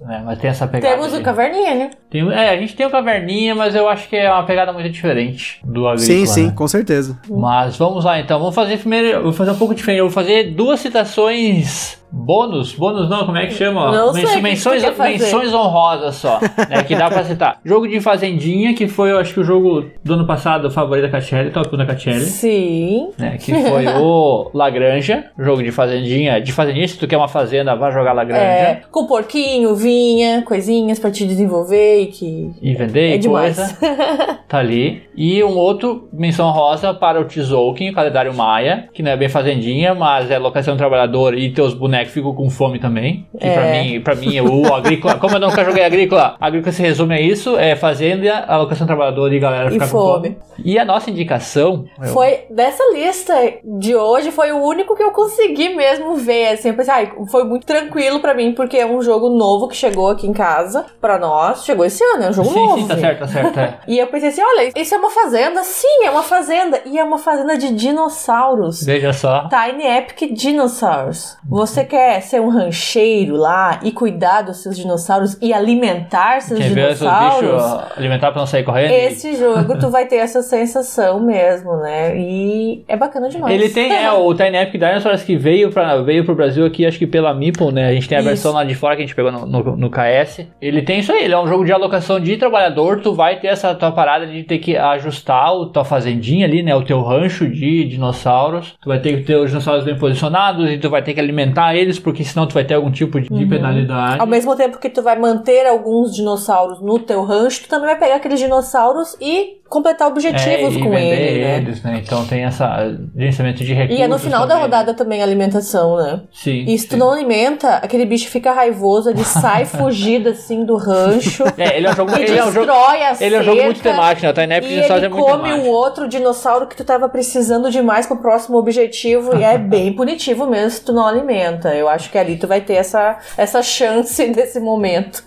né, mas tem essa pegada. Temos o Caverninha, né? tem- é, a gente tem o Caverninha, mas eu acho que é uma pegada muito diferente do Agrícola. sim, sim, né? com certeza. Mas vamos lá então, vamos fazer primeiro, eu vou fazer um pouco diferente, eu vou fazer duas citações bônus, bônus não, como é que chama? Não sei o que menções, menções honrosas só, né, que dá pra citar. Jogo de Fazendinha, que foi, eu acho que o jogo do ano passado, o favorito da Catiele, top 1 da Catiele. Sim. Né, que foi o Lagranja, jogo de fazendinha, de fazendinha, se tu quer uma fazenda, vai jogar Lagranja É, com porquinho, vinha, coisinhas pra te desenvolver e que. e vender É e demais. coisa. tá ali. E um outro, menção rosa para o Tzolk'in, o calendário Maia, que não é bem fazendinha, mas é locação do trabalhador e teus bonecos ficam com fome também. Que pra É. mim, pra mim, o agrícola, como eu nunca joguei agrícola, agrícola se resume a isso, é fazenda, alocação do trabalhador e galera E ficar com fome. fome. E a nossa indicação... eu- Foi dessa lista de hoje, foi o único que eu consegui mesmo ver. Assim, eu pensei, ai, foi muito tranquilo pra mim, porque é um jogo novo que chegou aqui em casa pra nós. Chegou esse ano, é um jogo Sim, novo. sim, tá certo, tá certo. é. E eu pensei assim: olha, isso é uma fazenda? Sim, é uma fazenda. E é uma fazenda de dinossauros. Veja só. Tiny Epic Dinosaurs. Você quer ser um rancheiro lá e cuidar dos seus dinossauros e alimentar seus Quem vê seus dinossauros? bichos alimentar pra não sair correndo. Esse jogo tu vai ter essa sensação mesmo, né? E é bacana demais. Ele tem, é, o Tiny Epic Dinosaurs que veio, pra, veio pro Brasil aqui, acho que pela Meeple, né? A gente tem a Isso. versão lá de fora que a gente pegou no, no, no KS. Ele tem isso aí, ele é um jogo de alocação de trabalhador, tu vai ter essa tua parada de ter que ajustar o tua fazendinha ali, né? O teu rancho de dinossauros. Tu vai ter que ter os dinossauros bem posicionados e tu vai ter que alimentar eles, porque senão tu vai ter algum tipo de, de penalidade. Ao mesmo tempo que tu vai manter alguns dinossauros no teu rancho, tu também vai pegar aqueles dinossauros e completar objetivos É, com ele, né? eles, né? Então tem essa gerenciamento de recursos. E é no final da também. rodada também a alimentação, né? Sim. E se tu sim. não alimenta, aquele bicho fica raivoso, ele sai fugido assim do rancho. É, ele é um jogo. Ele é um jogo, destrói a ele é um jogo muito cerca, temático, né? O Tiny Epic E Dinosaurs ele é muito come temático. um outro dinossauro que tu tava precisando demais pro próximo objetivo. e é bem punitivo mesmo se tu não alimenta. Eu acho que ali tu vai ter essa, essa chance nesse momento.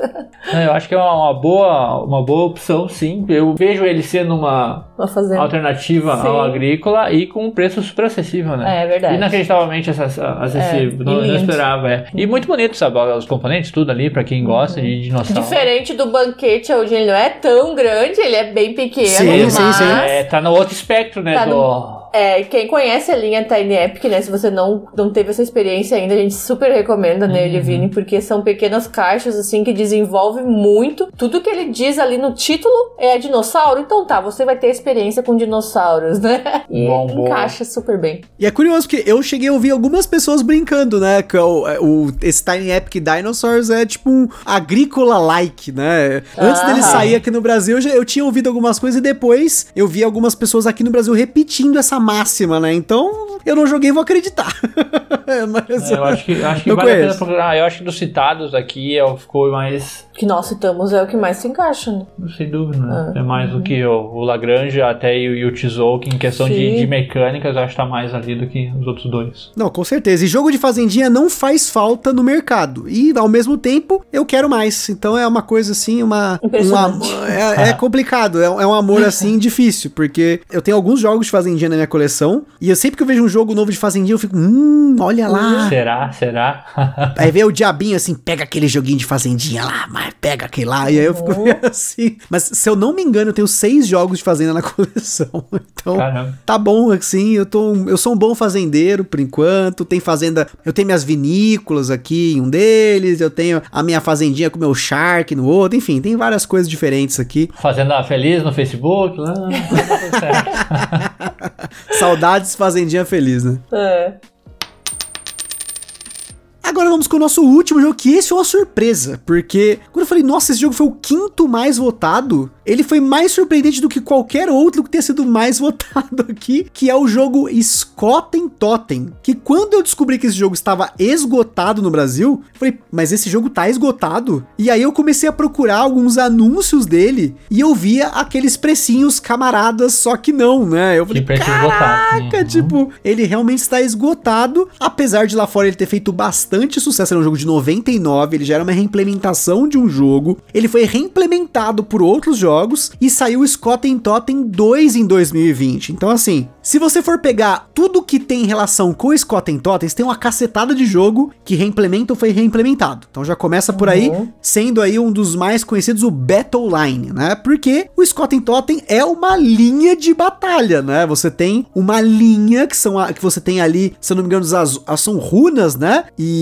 Eu acho que é uma, uma boa, uma boa opção, sim. Eu vejo ele sendo uma Pra fazer. alternativa Sim. ao agrícola e com um preço super acessível, né? É verdade. Inacreditavelmente acess- acessível. É, não, não esperava, é. E muito bonito, sabe? Os componentes, tudo ali, pra quem gosta Uhum. de dinossauro. Diferente do banquete, onde ele não é tão grande, ele é bem pequeno. Sim, mas sim, sim. É, tá no outro espectro, né? Tá do... É, quem conhece a linha Tiny Epic, né? Se você não, não teve essa experiência ainda, a gente super recomenda, né, Uhum. Levine, porque são pequenas caixas, assim, que desenvolvem muito. Tudo que ele diz ali no título é dinossauro, então tá, você vai ter experiência com dinossauros, né? E Bom, bom. encaixa super bem. E é curioso porque eu cheguei a ouvir algumas pessoas brincando, né? Que o, o- esse Tiny Epic Dinosaurs é tipo um agrícola-like, né? Antes dele sair aqui no Brasil, eu, já- eu tinha ouvido algumas coisas e depois eu vi algumas pessoas aqui no Brasil repetindo essa máxima, né? Então eu não joguei, vou acreditar. Mas, É, eu acho que, eu acho que Eu vale a pena conheço. procurar. Eu acho que dos citados aqui é, o- ficou mais. O que nós citamos é o que mais se encaixa, né? Sem dúvida, né? Ah. É mais do que o, o Lagrange até e o, e o Tzolk'in, em questão de, de mecânicas, eu acho que tá mais ali do que os outros dois. Não, com certeza. E jogo de fazendinha não faz falta no mercado. E ao mesmo tempo, eu quero mais. Então é uma coisa assim, uma. Um é, é complicado. É, é um amor assim difícil. Porque eu tenho alguns jogos de fazendinha na minha coleção. E eu sempre que eu vejo um jogo novo de Fazendinha, eu fico, hum, olha lá. Será? Será? Aí vem o diabinho assim, pega aquele joguinho de Fazendinha lá, mas pega aquele lá. E aí eu fico meio assim. Mas se eu não me engano, eu tenho seis jogos de Fazenda na coleção. Então, Caramba. tá bom, assim, eu, tô, eu sou um bom fazendeiro por enquanto. Tem fazenda, eu tenho minhas vinícolas aqui em um deles, eu tenho a minha fazendinha com meu Shark no outro, enfim, tem várias coisas diferentes aqui. Fazenda Feliz no Facebook. Lá, tá. Saudades Fazendinha Feliz, né? É. Agora vamos com o nosso último jogo, que esse é uma surpresa, porque quando eu falei, nossa, esse jogo foi o quinto mais votado, ele foi mais surpreendente do que qualquer outro que tenha sido mais votado aqui, que é o jogo Skotten Totem, que quando eu descobri que esse jogo estava esgotado no Brasil, eu falei, mas esse jogo tá esgotado? E aí eu comecei a procurar alguns anúncios dele, e eu via aqueles precinhos camaradas, só que não, né? Eu falei, preço esgotado. caraca, Uhum. tipo, ele realmente está esgotado, apesar de lá fora ele ter feito bastante sucesso, era um jogo de 99, ele já era uma reimplementação de um jogo, ele foi reimplementado por outros jogos e saiu o Skotten Totem 2 em 2020. Então assim, se você for pegar tudo que tem relação com o Skotten Totem, tem uma cacetada de jogo que reimplementa ou foi reimplementado. Então já começa por aí, sendo aí um dos mais conhecidos o Battle Line, né? Porque o Skotten Totem é uma linha de batalha, né? Você tem uma linha que são a, que você tem ali, se eu não me engano, as, as são runas, né? E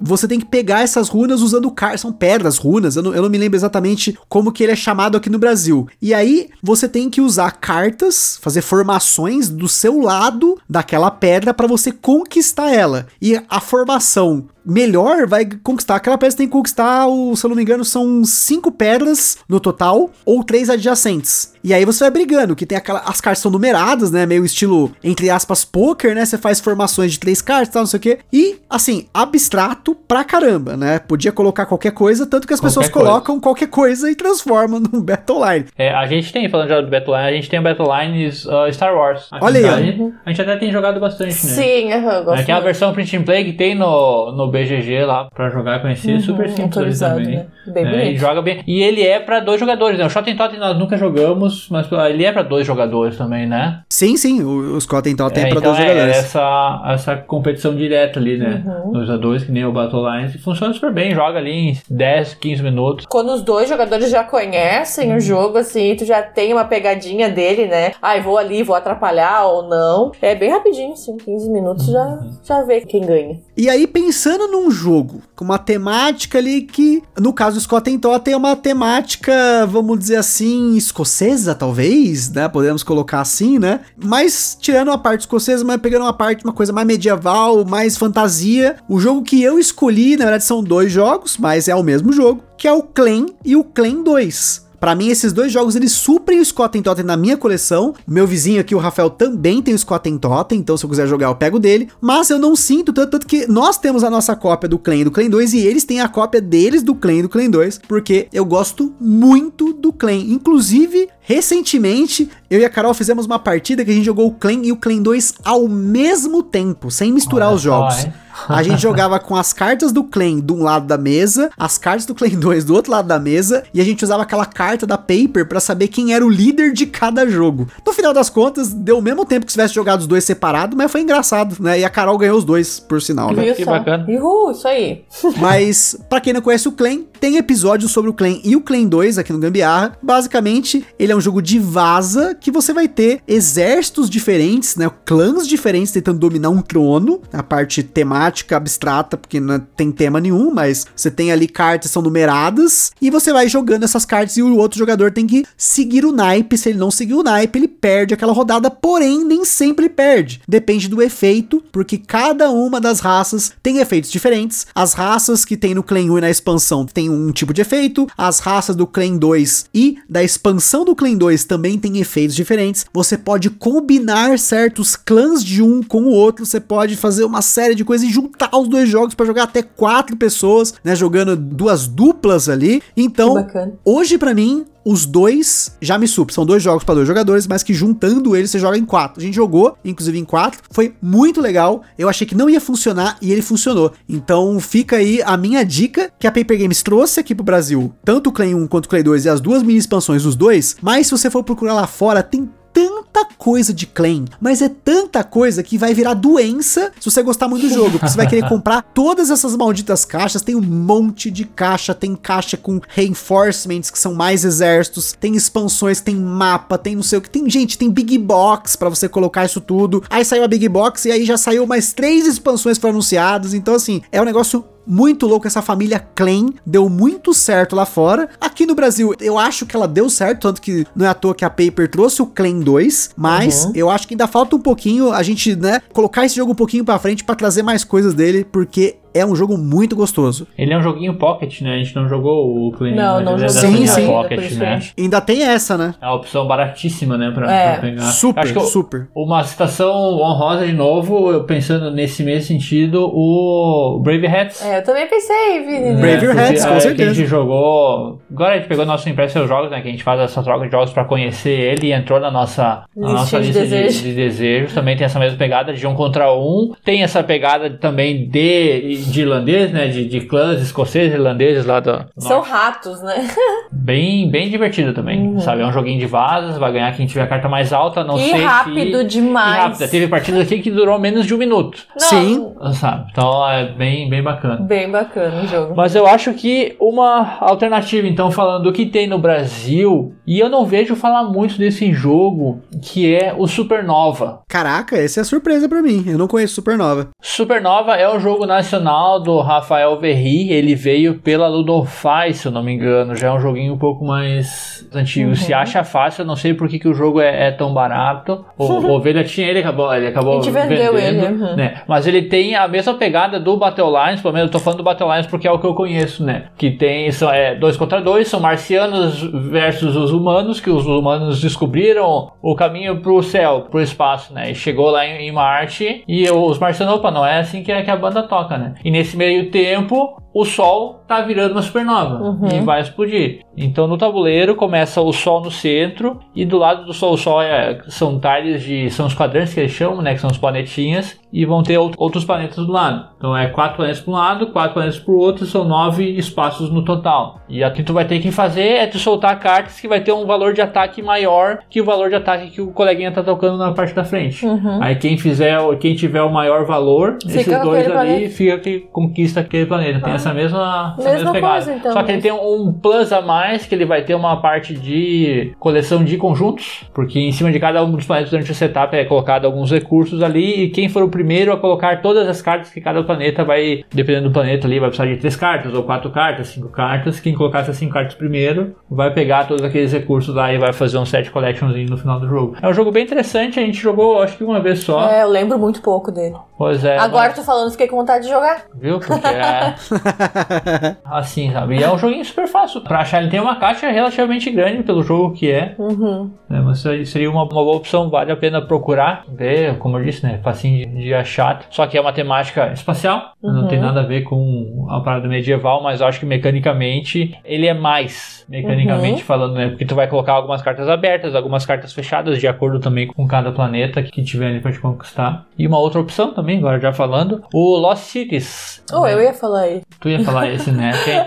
você tem que pegar essas runas usando car são pedras, runas, eu não, eu não me lembro exatamente como que ele é chamado aqui no Brasil. E aí você tem que usar cartas, fazer formações do seu lado daquela pedra para você conquistar ela. E a formação melhor vai conquistar aquela pedra, você tem que conquistar, o, se eu não me engano, são cinco pedras no total, ou três adjacentes. E aí você vai brigando, que tem aquela, as cartas são numeradas, né, meio estilo, entre aspas, poker, né, você faz formações de três cartas, tal, não sei o quê. E, assim, abstrato pra caramba, né? Podia colocar qualquer coisa, tanto que as qualquer pessoas colocam coisa. qualquer coisa e transformam num Battle Line. É, a gente tem, falando já do Battle Line, a gente tem o Battle Lines uh, Star Wars. Olha aí. A gente, até tem jogado bastante, né? Sim, aham, gosto. Aquela versão print and play que tem no, no BGG lá pra jogar, conhecer, uhum, super simples também. Né? Bem né? bonito. E joga bem. E ele é pra dois jogadores, né? O Shot and Totem nós nunca jogamos, mas ele é pra dois jogadores também, né? Sim, sim, o, Shot Scott and Tot é, é pra então dois é jogadores. Essa, essa competição direta ali, né? Uhum. Nos dois que nem o Battle Lines, e funciona super bem, joga ali em 10, 15 minutos. Quando os dois jogadores já conhecem hum. o jogo, assim, tu já tem uma pegadinha dele, né? Ai, ah, vou ali, vou atrapalhar ou não. É bem rapidinho, assim, 15 minutos hum. já, uhum. já vê quem ganha. E aí, pensando num jogo com uma temática ali que, no caso do Scott Totten, é uma temática, vamos dizer assim, escocesa, talvez, né? Podemos colocar assim, né? Mas tirando a parte escocesa, mas pegando uma parte, uma coisa mais medieval, mais fantasia, o jogo que eu escolhi, na verdade, são dois jogos, mas é o mesmo jogo, que é o Clan e o Clan 2. Pra mim, esses dois jogos, eles suprem o Skotten Totem na minha coleção. O meu vizinho aqui, o Rafael, também tem o Skotten Totem, então se eu quiser jogar, eu pego dele. Mas eu não sinto tanto, tanto que nós temos a nossa cópia do Clan e do Clan 2 e eles têm a cópia deles do Clan e do Clan 2, porque eu gosto muito do Clan. Inclusive, recentemente, eu e a Carol fizemos uma partida que a gente jogou o Clan e o Clan 2 ao mesmo tempo, sem misturar Olha os só, jogos. hein? A gente jogava com as cartas do Clan de um lado da mesa, as cartas do Clan 2 do outro lado da mesa, e a gente usava aquela carta da Paper pra saber quem era o líder de cada jogo. No final das contas, deu o mesmo tempo que se tivesse jogado os dois separados, mas foi engraçado, né? E a Carol ganhou os dois, por sinal, né? Que bacana. Uhul, isso aí. Mas, pra quem não conhece o Clan, tem episódio sobre o Clan e o Clan 2 aqui no Gambiarra. Basicamente, ele é um jogo de vaza que você vai ter exércitos diferentes, né? Clãs diferentes tentando dominar um trono. A parte temática, abstrata, porque não tem tema nenhum, mas você tem ali cartas são numeradas e você vai jogando essas cartas e o outro jogador tem que seguir o naipe. Se ele não seguir o naipe, ele perde aquela rodada, porém, nem sempre perde. Depende do efeito, porque cada uma das raças tem efeitos diferentes. As raças que tem no Clan 1 e na expansão tem um tipo de efeito, as raças do Clan 2 e da expansão do Clan 2 também tem efeitos diferentes. Você pode combinar certos clãs de um com o outro, você pode fazer uma série de coisas juntar os dois jogos para jogar até quatro pessoas, né, jogando duas duplas ali. Então. Hoje, pra mim, os dois já me supram. São dois jogos pra dois jogadores, mas que juntando eles você joga em quatro. A gente jogou, inclusive em quatro. Foi muito legal. Eu achei que não ia funcionar e ele funcionou. Então fica aí a minha dica que a Paper Games trouxe aqui pro Brasil. Tanto o Clay 1 quanto o Clay 2 e as duas mini expansões dos dois. Mas se você for procurar lá fora, tem tanta coisa de clan, mas é tanta coisa que vai virar doença se você gostar muito do jogo, porque você vai querer comprar todas essas malditas caixas, tem um monte de caixa, tem caixa com reinforcements que são mais exércitos, tem expansões, tem mapa, tem não sei o que, tem gente, tem big box para você colocar isso tudo. Aí saiu a big box e aí já saiu mais três expansões que foram anunciadas, então assim, é um negócio muito louco essa família Klein, deu muito certo lá fora. Aqui no Brasil, eu acho que ela deu certo, tanto que não é à toa que a Paper trouxe o Klein 2, mas Uhum. eu acho que ainda falta um pouquinho a gente, né, colocar esse jogo um pouquinho pra frente pra trazer mais coisas dele, porque é um jogo muito gostoso. Ele é um joguinho pocket, né? A gente não jogou o Clean. Não, não é jogamos Sim, sim. Pocket, né? a Ainda tem essa, né? É uma opção baratíssima, né? Pra, É, pra pegar. Super, Acho que eu- super. uma citação honrosa de novo, eu pensando nesse mesmo sentido, o Brave Hats. É, eu também pensei, Vini. Brave porque, Your Hats, com é, certeza. A gente jogou. Agora a gente pegou nosso Impress seus jogos, né? Que a gente faz essa troca de jogos pra conhecer ele e entrou na nossa, na nossa de lista de, desejos. de desejos. Também tem essa mesma pegada de um contra um. Tem essa pegada também de, de irlandês, né? De, de clãs escoceses, irlandeses lá do. São norte. ratos, né? Bem, bem divertido também. Sabe? É um joguinho de vasos, vai ganhar quem tiver a carta mais alta. Não e sei rápido se. demais. E rápido. Teve partidas aqui que durou menos de um minuto. Não, Sim. Sabe? Então é bem, bem bacana. Bem bacana o jogo. Mas eu acho que uma alternativa, então, falando do que tem no Brasil, e eu não vejo falar muito desse jogo, que é o Supernova. Caraca, essa é a surpresa pra mim. Eu não conheço Supernova. Supernova é um jogo nacional do Rafael Verri, ele veio pela Ludofy, se eu não me engano, já é um joguinho um pouco mais antigo. Se acha fácil, eu não sei por que, que o jogo é, é tão barato. O, o Ovelha tinha ele, acabou, ele acabou A gente vendeu vendendo, ele, uhum. né? Mas ele tem a mesma pegada do Battle Lines, pelo menos eu tô falando do Battle Lines porque é o que eu conheço, né? Que tem, são é, dois contra dois, são marcianos versus os humanos, que os humanos descobriram o caminho pro céu, pro espaço, né? E chegou lá em, em Marte e os marcianos, opa, não é assim que, a- que a banda toca, né? E nesse meio tempo, o Sol tá virando uma supernova Uhum. e vai explodir. Então no tabuleiro começa o Sol no centro e do lado do Sol, o Sol é, são tiles de. são os quadrantes que eles chamam, né? Que são os planetinhas, e vão ter out- outros planetas do lado. Então é quatro planetas para um lado, quatro planetas para o outro, são nove espaços no total. E o que tu vai ter que fazer é tu soltar cartas que vai ter um valor de ataque maior que o valor de ataque que o coleguinha tá tocando na parte da frente. Aí quem fizer, quem tiver o maior valor, Uhum. Fica esses dois ali planeta. fica que conquista aquele planeta. Tem essa mesma, Mesma mesma coisa, então, Só que ele mas- tem um plus a mais, que ele vai ter uma parte de coleção de conjuntos, porque em cima de cada um dos planetas durante o setup é colocado alguns recursos ali, e quem for o primeiro a colocar todas as cartas que cada planeta vai, dependendo do planeta ali, vai precisar de três cartas, ou quatro cartas, cinco cartas. Quem colocar essas cinco cartas primeiro vai pegar todos aqueles recursos lá e vai fazer um set collectionzinho no final do jogo. É um jogo bem interessante, a gente jogou acho que uma vez só. É, eu lembro muito pouco dele. Pois é. Agora tô falando, fiquei com vontade de jogar. Viu? Porque é. assim, sabe? E é um joguinho super fácil. Pra achar, ele tem uma caixa relativamente grande pelo jogo que é. Uhum. Né? Mas seria uma, uma boa opção, vale a pena procurar. Ver, como eu disse, né? Facinho de, de achar. Só que é uma temática espacial. Não tem nada a ver com a parada medieval, mas eu acho que mecanicamente ele é mais. Mecanicamente falando, né? Porque tu vai colocar algumas cartas abertas, algumas cartas fechadas, de acordo também com cada planeta que tiver ali pra te conquistar. E uma outra opção também, agora já falando, o Lost Cities. Oh, eu ia falar aí. Tu ia falar esse, né? Tem-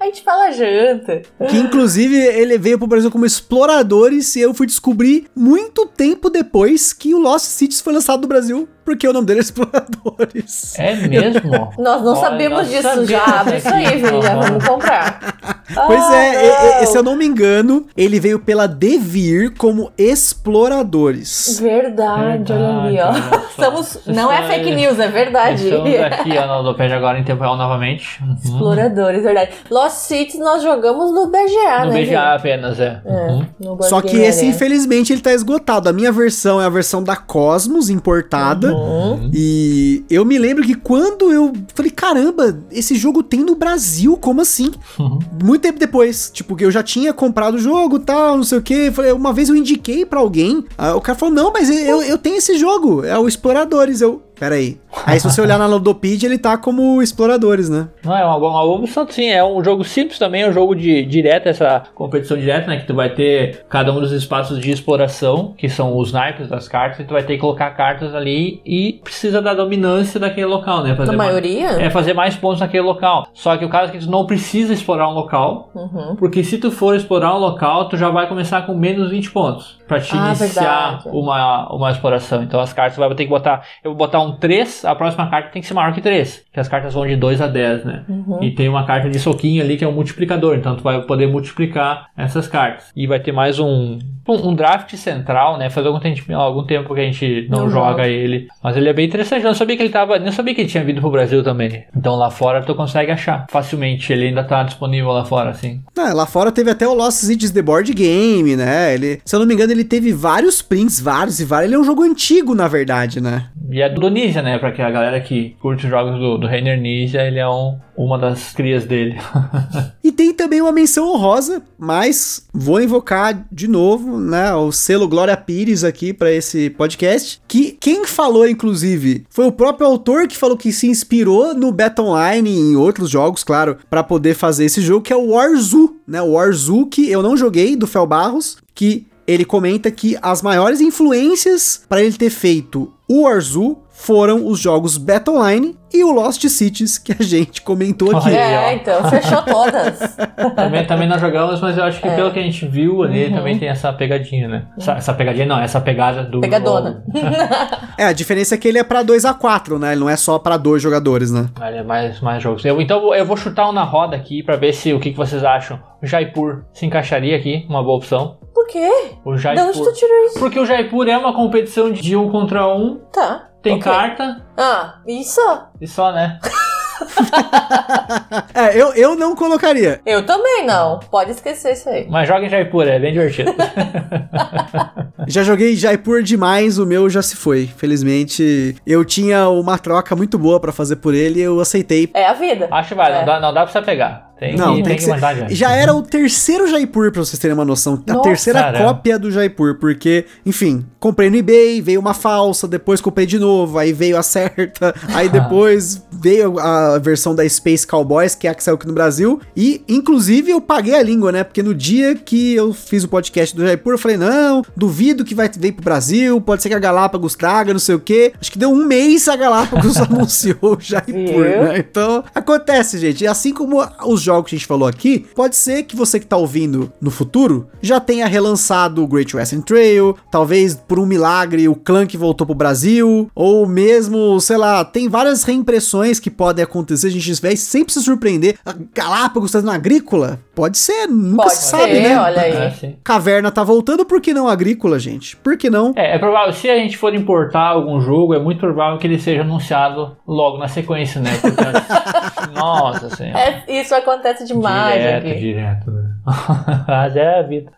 A gente fala janta. Que inclusive ele veio pro Brasil como Exploradores e eu fui descobrir muito tempo depois que o Lost Cities foi lançado no Brasil, porque o nome dele é Exploradores. É mesmo? Nós não Olha, sabemos nós disso sabemos já. Abre isso aí. Vini, já vamos comprar. Pois Ah, é, e- e- não. se eu não me engano, ele veio pela Devir como Exploradores. Verdade, olha ali, ó. Estamos, não é fake news, é verdade. Estamos aqui ó, no agora em tempo real novamente. Uhum. Exploradores, verdade. Lost Cities nós jogamos no BGA, No né? BGA apenas, é. É, Uhum. no Só que esse, infelizmente, ele tá esgotado. A minha versão é a versão da Cosmos, importada. Uhum. E eu me lembro que quando eu falei, caramba, esse jogo tem no Brasil, como assim? Uhum. Muito tempo depois, tipo, que eu já tinha comprado o jogo tal, não sei o que. Uma vez eu indiquei pra alguém, aí o cara falou, não, mas eu, eu tenho esse jogo, é o Exploradores. Eu, peraí. Aí se você olhar na Ludopedia, ele tá como Exploradores, né? Não, é uma, uma opção, sim. É um jogo simples também, é um jogo de direta, essa competição direta, né? Que tu vai ter cada um dos espaços de exploração, que são os naipes das cartas, e tu vai ter que colocar cartas ali e precisa da dominância daquele local, né? Fazer Na uma- maioria? É fazer mais pontos naquele local. Só que o caso é que tu não precisa explorar um local, Uhum. porque se tu for explorar um local, tu já vai começar com menos 20 pontos. Pra te Ah, iniciar verdade. uma, uma exploração. Então as cartas vai ter que botar. Eu vou botar um 3, a próxima carta tem que ser maior que 3. Que as cartas vão de 2 a 10, né? Uhum. E tem uma carta de soquinho ali que é um multiplicador. Então tu vai poder multiplicar essas cartas. E vai ter mais um. Um, um draft central, né? Faz algum tempo, algum tempo que a gente não, Não joga joga. ele. Mas ele é bem interessante. Eu não sabia que ele tava. Não sabia que ele tinha vindo pro Brasil também. Então lá fora tu consegue achar facilmente. Ele ainda tá disponível lá fora, assim. Ah, lá fora teve até o Lost Cities The Board Game, né? Ele, se eu não me engano, ele teve vários prints, vários e vários. Ele é um jogo antigo, na verdade, né? E é do Nisia, né? Pra que a galera que curte os jogos do, do Reiner Nisia, ele é um, uma das crias dele. E tem também uma menção honrosa, mas vou invocar de novo, né, o selo Glória Pires aqui pra esse podcast, que quem falou inclusive foi o próprio autor que falou que se inspirou no Battle Online e em outros jogos, claro, pra poder fazer esse jogo, que é o Warzoo, né? O Warzoo que eu não joguei do Fel Barros, que ele comenta que as maiores influências pra ele ter feito o Warzoo foram os jogos Battle Online e o Lost Cities que a gente comentou aqui. É, então, fechou todas. também, também nós jogamos, mas eu acho que pelo que a gente viu ali, também tem essa pegadinha, né? Essa, essa pegadinha não, essa pegada do. Pegadona. É, a diferença é que ele é pra 2 a 4 né? Ele não é só pra dois jogadores, né? Ele é mais, mais jogos. Eu- então eu vou chutar um na roda aqui pra ver se o que, que vocês acham. O Jaipur se encaixaria aqui, uma boa opção. Por quê? O De onde Jaipur. tu tirou isso? Porque o Jaipur é uma competição de um contra um, Tá. tem ok. carta Ah, isso? e só, né? É, eu, eu não colocaria. Eu também não. Pode esquecer isso aí. Mas joga em Jaipur, é bem divertido. Já joguei Jaipur demais, o meu já se foi. Felizmente, eu tinha uma troca muito boa pra fazer por ele e eu aceitei. É a vida. Acho que vai, É. não, dá, não dá pra você pegar. Tem, Não, que, tem tem que que ser- mandar já. Já era o terceiro Jaipur, pra vocês terem uma noção. A Nossa, terceira caramba. cópia do Jaipur, porque, enfim, comprei no eBay, veio uma falsa, depois comprei de novo, aí veio a certa, aí depois veio a versão da Space Cowboys, que é a que saiu aqui no Brasil, e, inclusive, eu paguei a língua, né? Porque no dia que eu fiz o podcast do Jaipur, eu falei, não, duvido que vai vir pro Brasil, pode ser que a Galápagos traga, não sei o quê. Acho que deu um mês a Galápagos anunciou o Jaipur, né? Então, acontece, gente. E assim como os jogos que a gente falou aqui, pode ser que você que tá ouvindo no futuro já tenha relançado o Great Western Trail, talvez por um milagre o Clank voltou pro Brasil, ou mesmo, sei lá, tem várias reimpressões que podem acontecer, a gente vai sempre se surpreender. A Galápagos tá na agrícola? Pode ser, nunca Pode se sabe, ser, né? olha aí. Sim. Caverna tá voltando, por que não agrícola, gente? Por que não? É, é provável, se a gente for importar algum jogo, é muito provável que ele seja anunciado logo na sequência, né? Porque, nossa senhora. É, isso acontece demais direto, aqui. direto. né? Mas é a vida.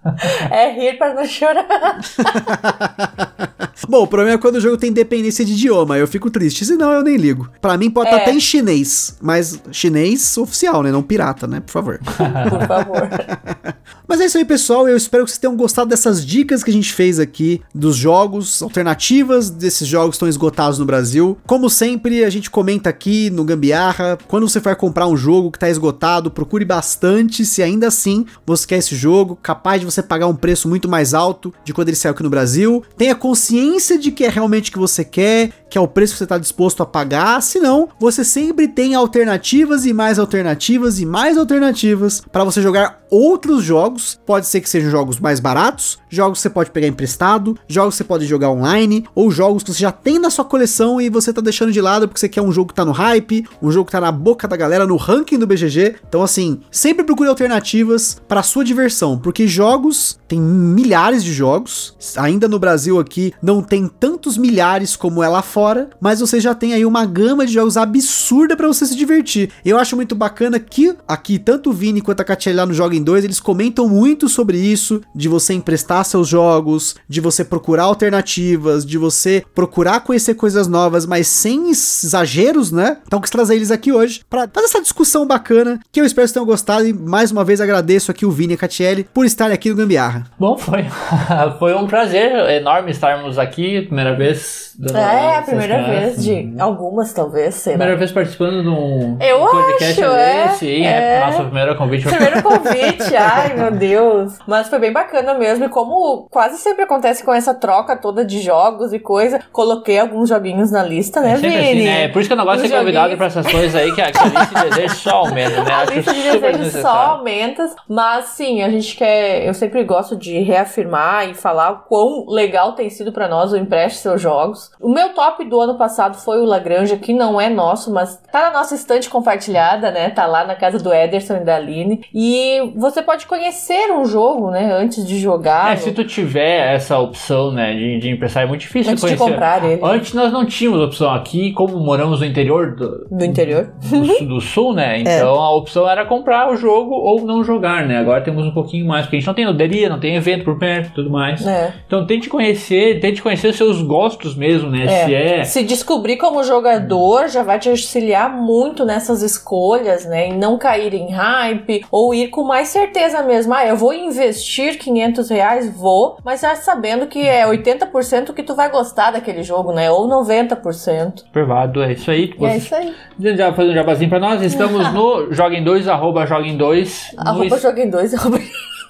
É rir pra não chorar. Bom, o problema é quando o jogo tem dependência de idioma, eu fico triste, senão eu nem ligo. Pra mim pode estar É. até em chinês, mas chinês oficial, né? Não pirata, né? Por favor. Por favor. Mas é isso aí, pessoal. Eu espero que vocês tenham gostado dessas dicas que a gente fez aqui dos jogos, alternativas desses jogos que estão esgotados no Brasil. Como sempre, a gente comenta aqui no Gambiarra. Quando você for comprar um jogo que tá esgotado, procure bastante se ainda assim você quer esse jogo, capaz de você pagar um preço muito mais alto de quando ele saiu aqui no Brasil. Tenha consciência de que é realmente o que você quer, que é o preço que você está disposto a pagar. Senão, você sempre tem alternativas e mais alternativas e mais alternativas para você jogar outros jogos. Pode ser que sejam jogos mais baratos, jogos que você pode pegar emprestado, jogos que você pode jogar online, ou jogos que você já tem na sua coleção e você tá deixando de lado porque você quer um jogo que tá no hype, um jogo que tá na boca da galera, no ranking do BGG. Então, assim, sempre procure alternativas para sua diversão, porque jogos tem milhares de jogos. Ainda no Brasil aqui não tem tantos milhares como é lá fora, mas você já tem aí uma gama de jogos absurda para você se divertir. Eu acho muito bacana que aqui tanto o Vini quanto a Katia lá no Joga em 2, eles comentam muito sobre isso, de você emprestar seus jogos, de você procurar alternativas, de você procurar conhecer coisas novas, mas sem exageros, né? Então quis trazer eles aqui hoje para fazer essa discussão bacana, que eu espero que tenham gostado e mais uma vez agradeço aqui o Vini e a Catiele por estarem aqui no Gambiarra. Bom, foi, foi um prazer enorme estarmos aqui, primeira vez. dando É, primeira vez de algumas, talvez, sei lá. Primeira vez participando de um Eu podcast acho, é, hein? é. Nossa primeira convite foi Primeiro convite, ai meu Deus. Mas foi bem bacana mesmo. E como quase sempre acontece com essa troca toda de jogos e coisa, coloquei alguns joguinhos na lista, né, Sempre Vini? assim, né? É por isso que eu não gosto de ser convidado pra essas coisas aí, que a, que a lista de desejos só aumenta, né? A Acho lista de desejos só aumenta, mas sim, a gente quer. Eu sempre gosto de reafirmar e falar o quão legal tem sido pra nós o Empreste Seus Jogos. O meu top do ano passado foi o Lagranja, que não é nosso, mas tá na nossa estante compartilhada, né? Tá lá na casa do Ederson e da Aline. E você pode conhecer um jogo, né? Antes de jogar. É, se tu tiver essa opção, né, de, de emprestar, é muito difícil Antes de conhecer. comprar ele. Antes nós não tínhamos opção aqui, como moramos no interior do, Do interior. do, sul- do sul, É. né? Então a opção era comprar o jogo ou não jogar, né? Agora temos um pouquinho mais, porque a gente não tem loteria, não tem evento por perto e tudo mais. É. Então tente conhecer, tente conhecer seus gostos mesmo, né? Se é. Se descobrir como jogador, já vai te auxiliar muito nessas escolhas, né? E não cair em hype, ou ir com mais certeza mesmo. Ah, eu vou investir 500 reais, vou, mas já sabendo que é 80% que tu vai gostar daquele jogo, né? Ou 90%. Super válido, é isso aí. E é isso aí. Já fazendo um jabazinho pra nós, estamos no Joguem 2, arroba Joguem 2, no Arroba ins- joguem dois, arroba...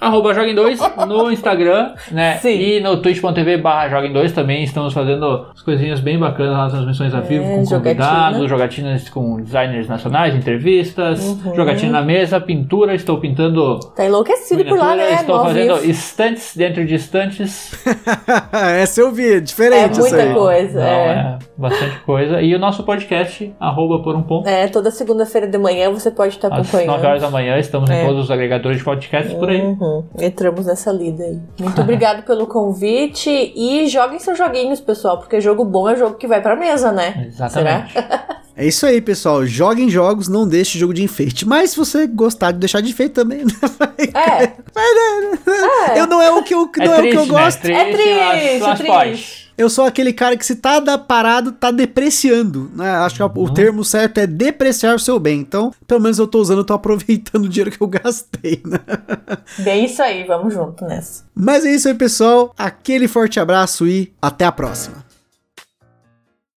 arroba Joguem 2 no Instagram, né? Sim. E no twitch.tv barra Joguem 2 também estamos fazendo as coisinhas bem bacanas lá, transmissões ao vivo com É, jogatina. convidados, jogatinas com designers nacionais, entrevistas, Uhum. jogatina na mesa, pintura, estou pintando Tá enlouquecido por lá, né? estou no fazendo vivo. estantes dentro de estantes. Essa eu vi, É diferente isso muita coisa, Não, é. é bastante coisa. E o nosso podcast, arroba por um ponto. É, toda segunda-feira de manhã você pode estar Às acompanhando. 9 horas da manhã estamos É. em todos os agregadores de podcasts por aí. Uhum. Entramos nessa lida aí. Muito obrigado pelo convite e joguem seus joguinhos, pessoal, porque jogo bom é jogo que vai pra mesa, né? Exatamente. É isso aí, pessoal. Joguem jogos, não deixe jogo de enfeite. Mas se você gostar de deixar de enfeite também, né? É, eu não é o que eu, É não é o triste, que eu né? gosto. Triste, É triste, mas, mas triste. Eu sou aquele cara que se tá da- parado, tá depreciando. Né? Acho que Uhum. o termo certo é depreciar o seu bem. Então, pelo menos eu tô usando, eu tô aproveitando o dinheiro que eu gastei, né? bem isso aí, vamos junto nessa. Mas é isso aí, pessoal. Aquele forte abraço e até a próxima.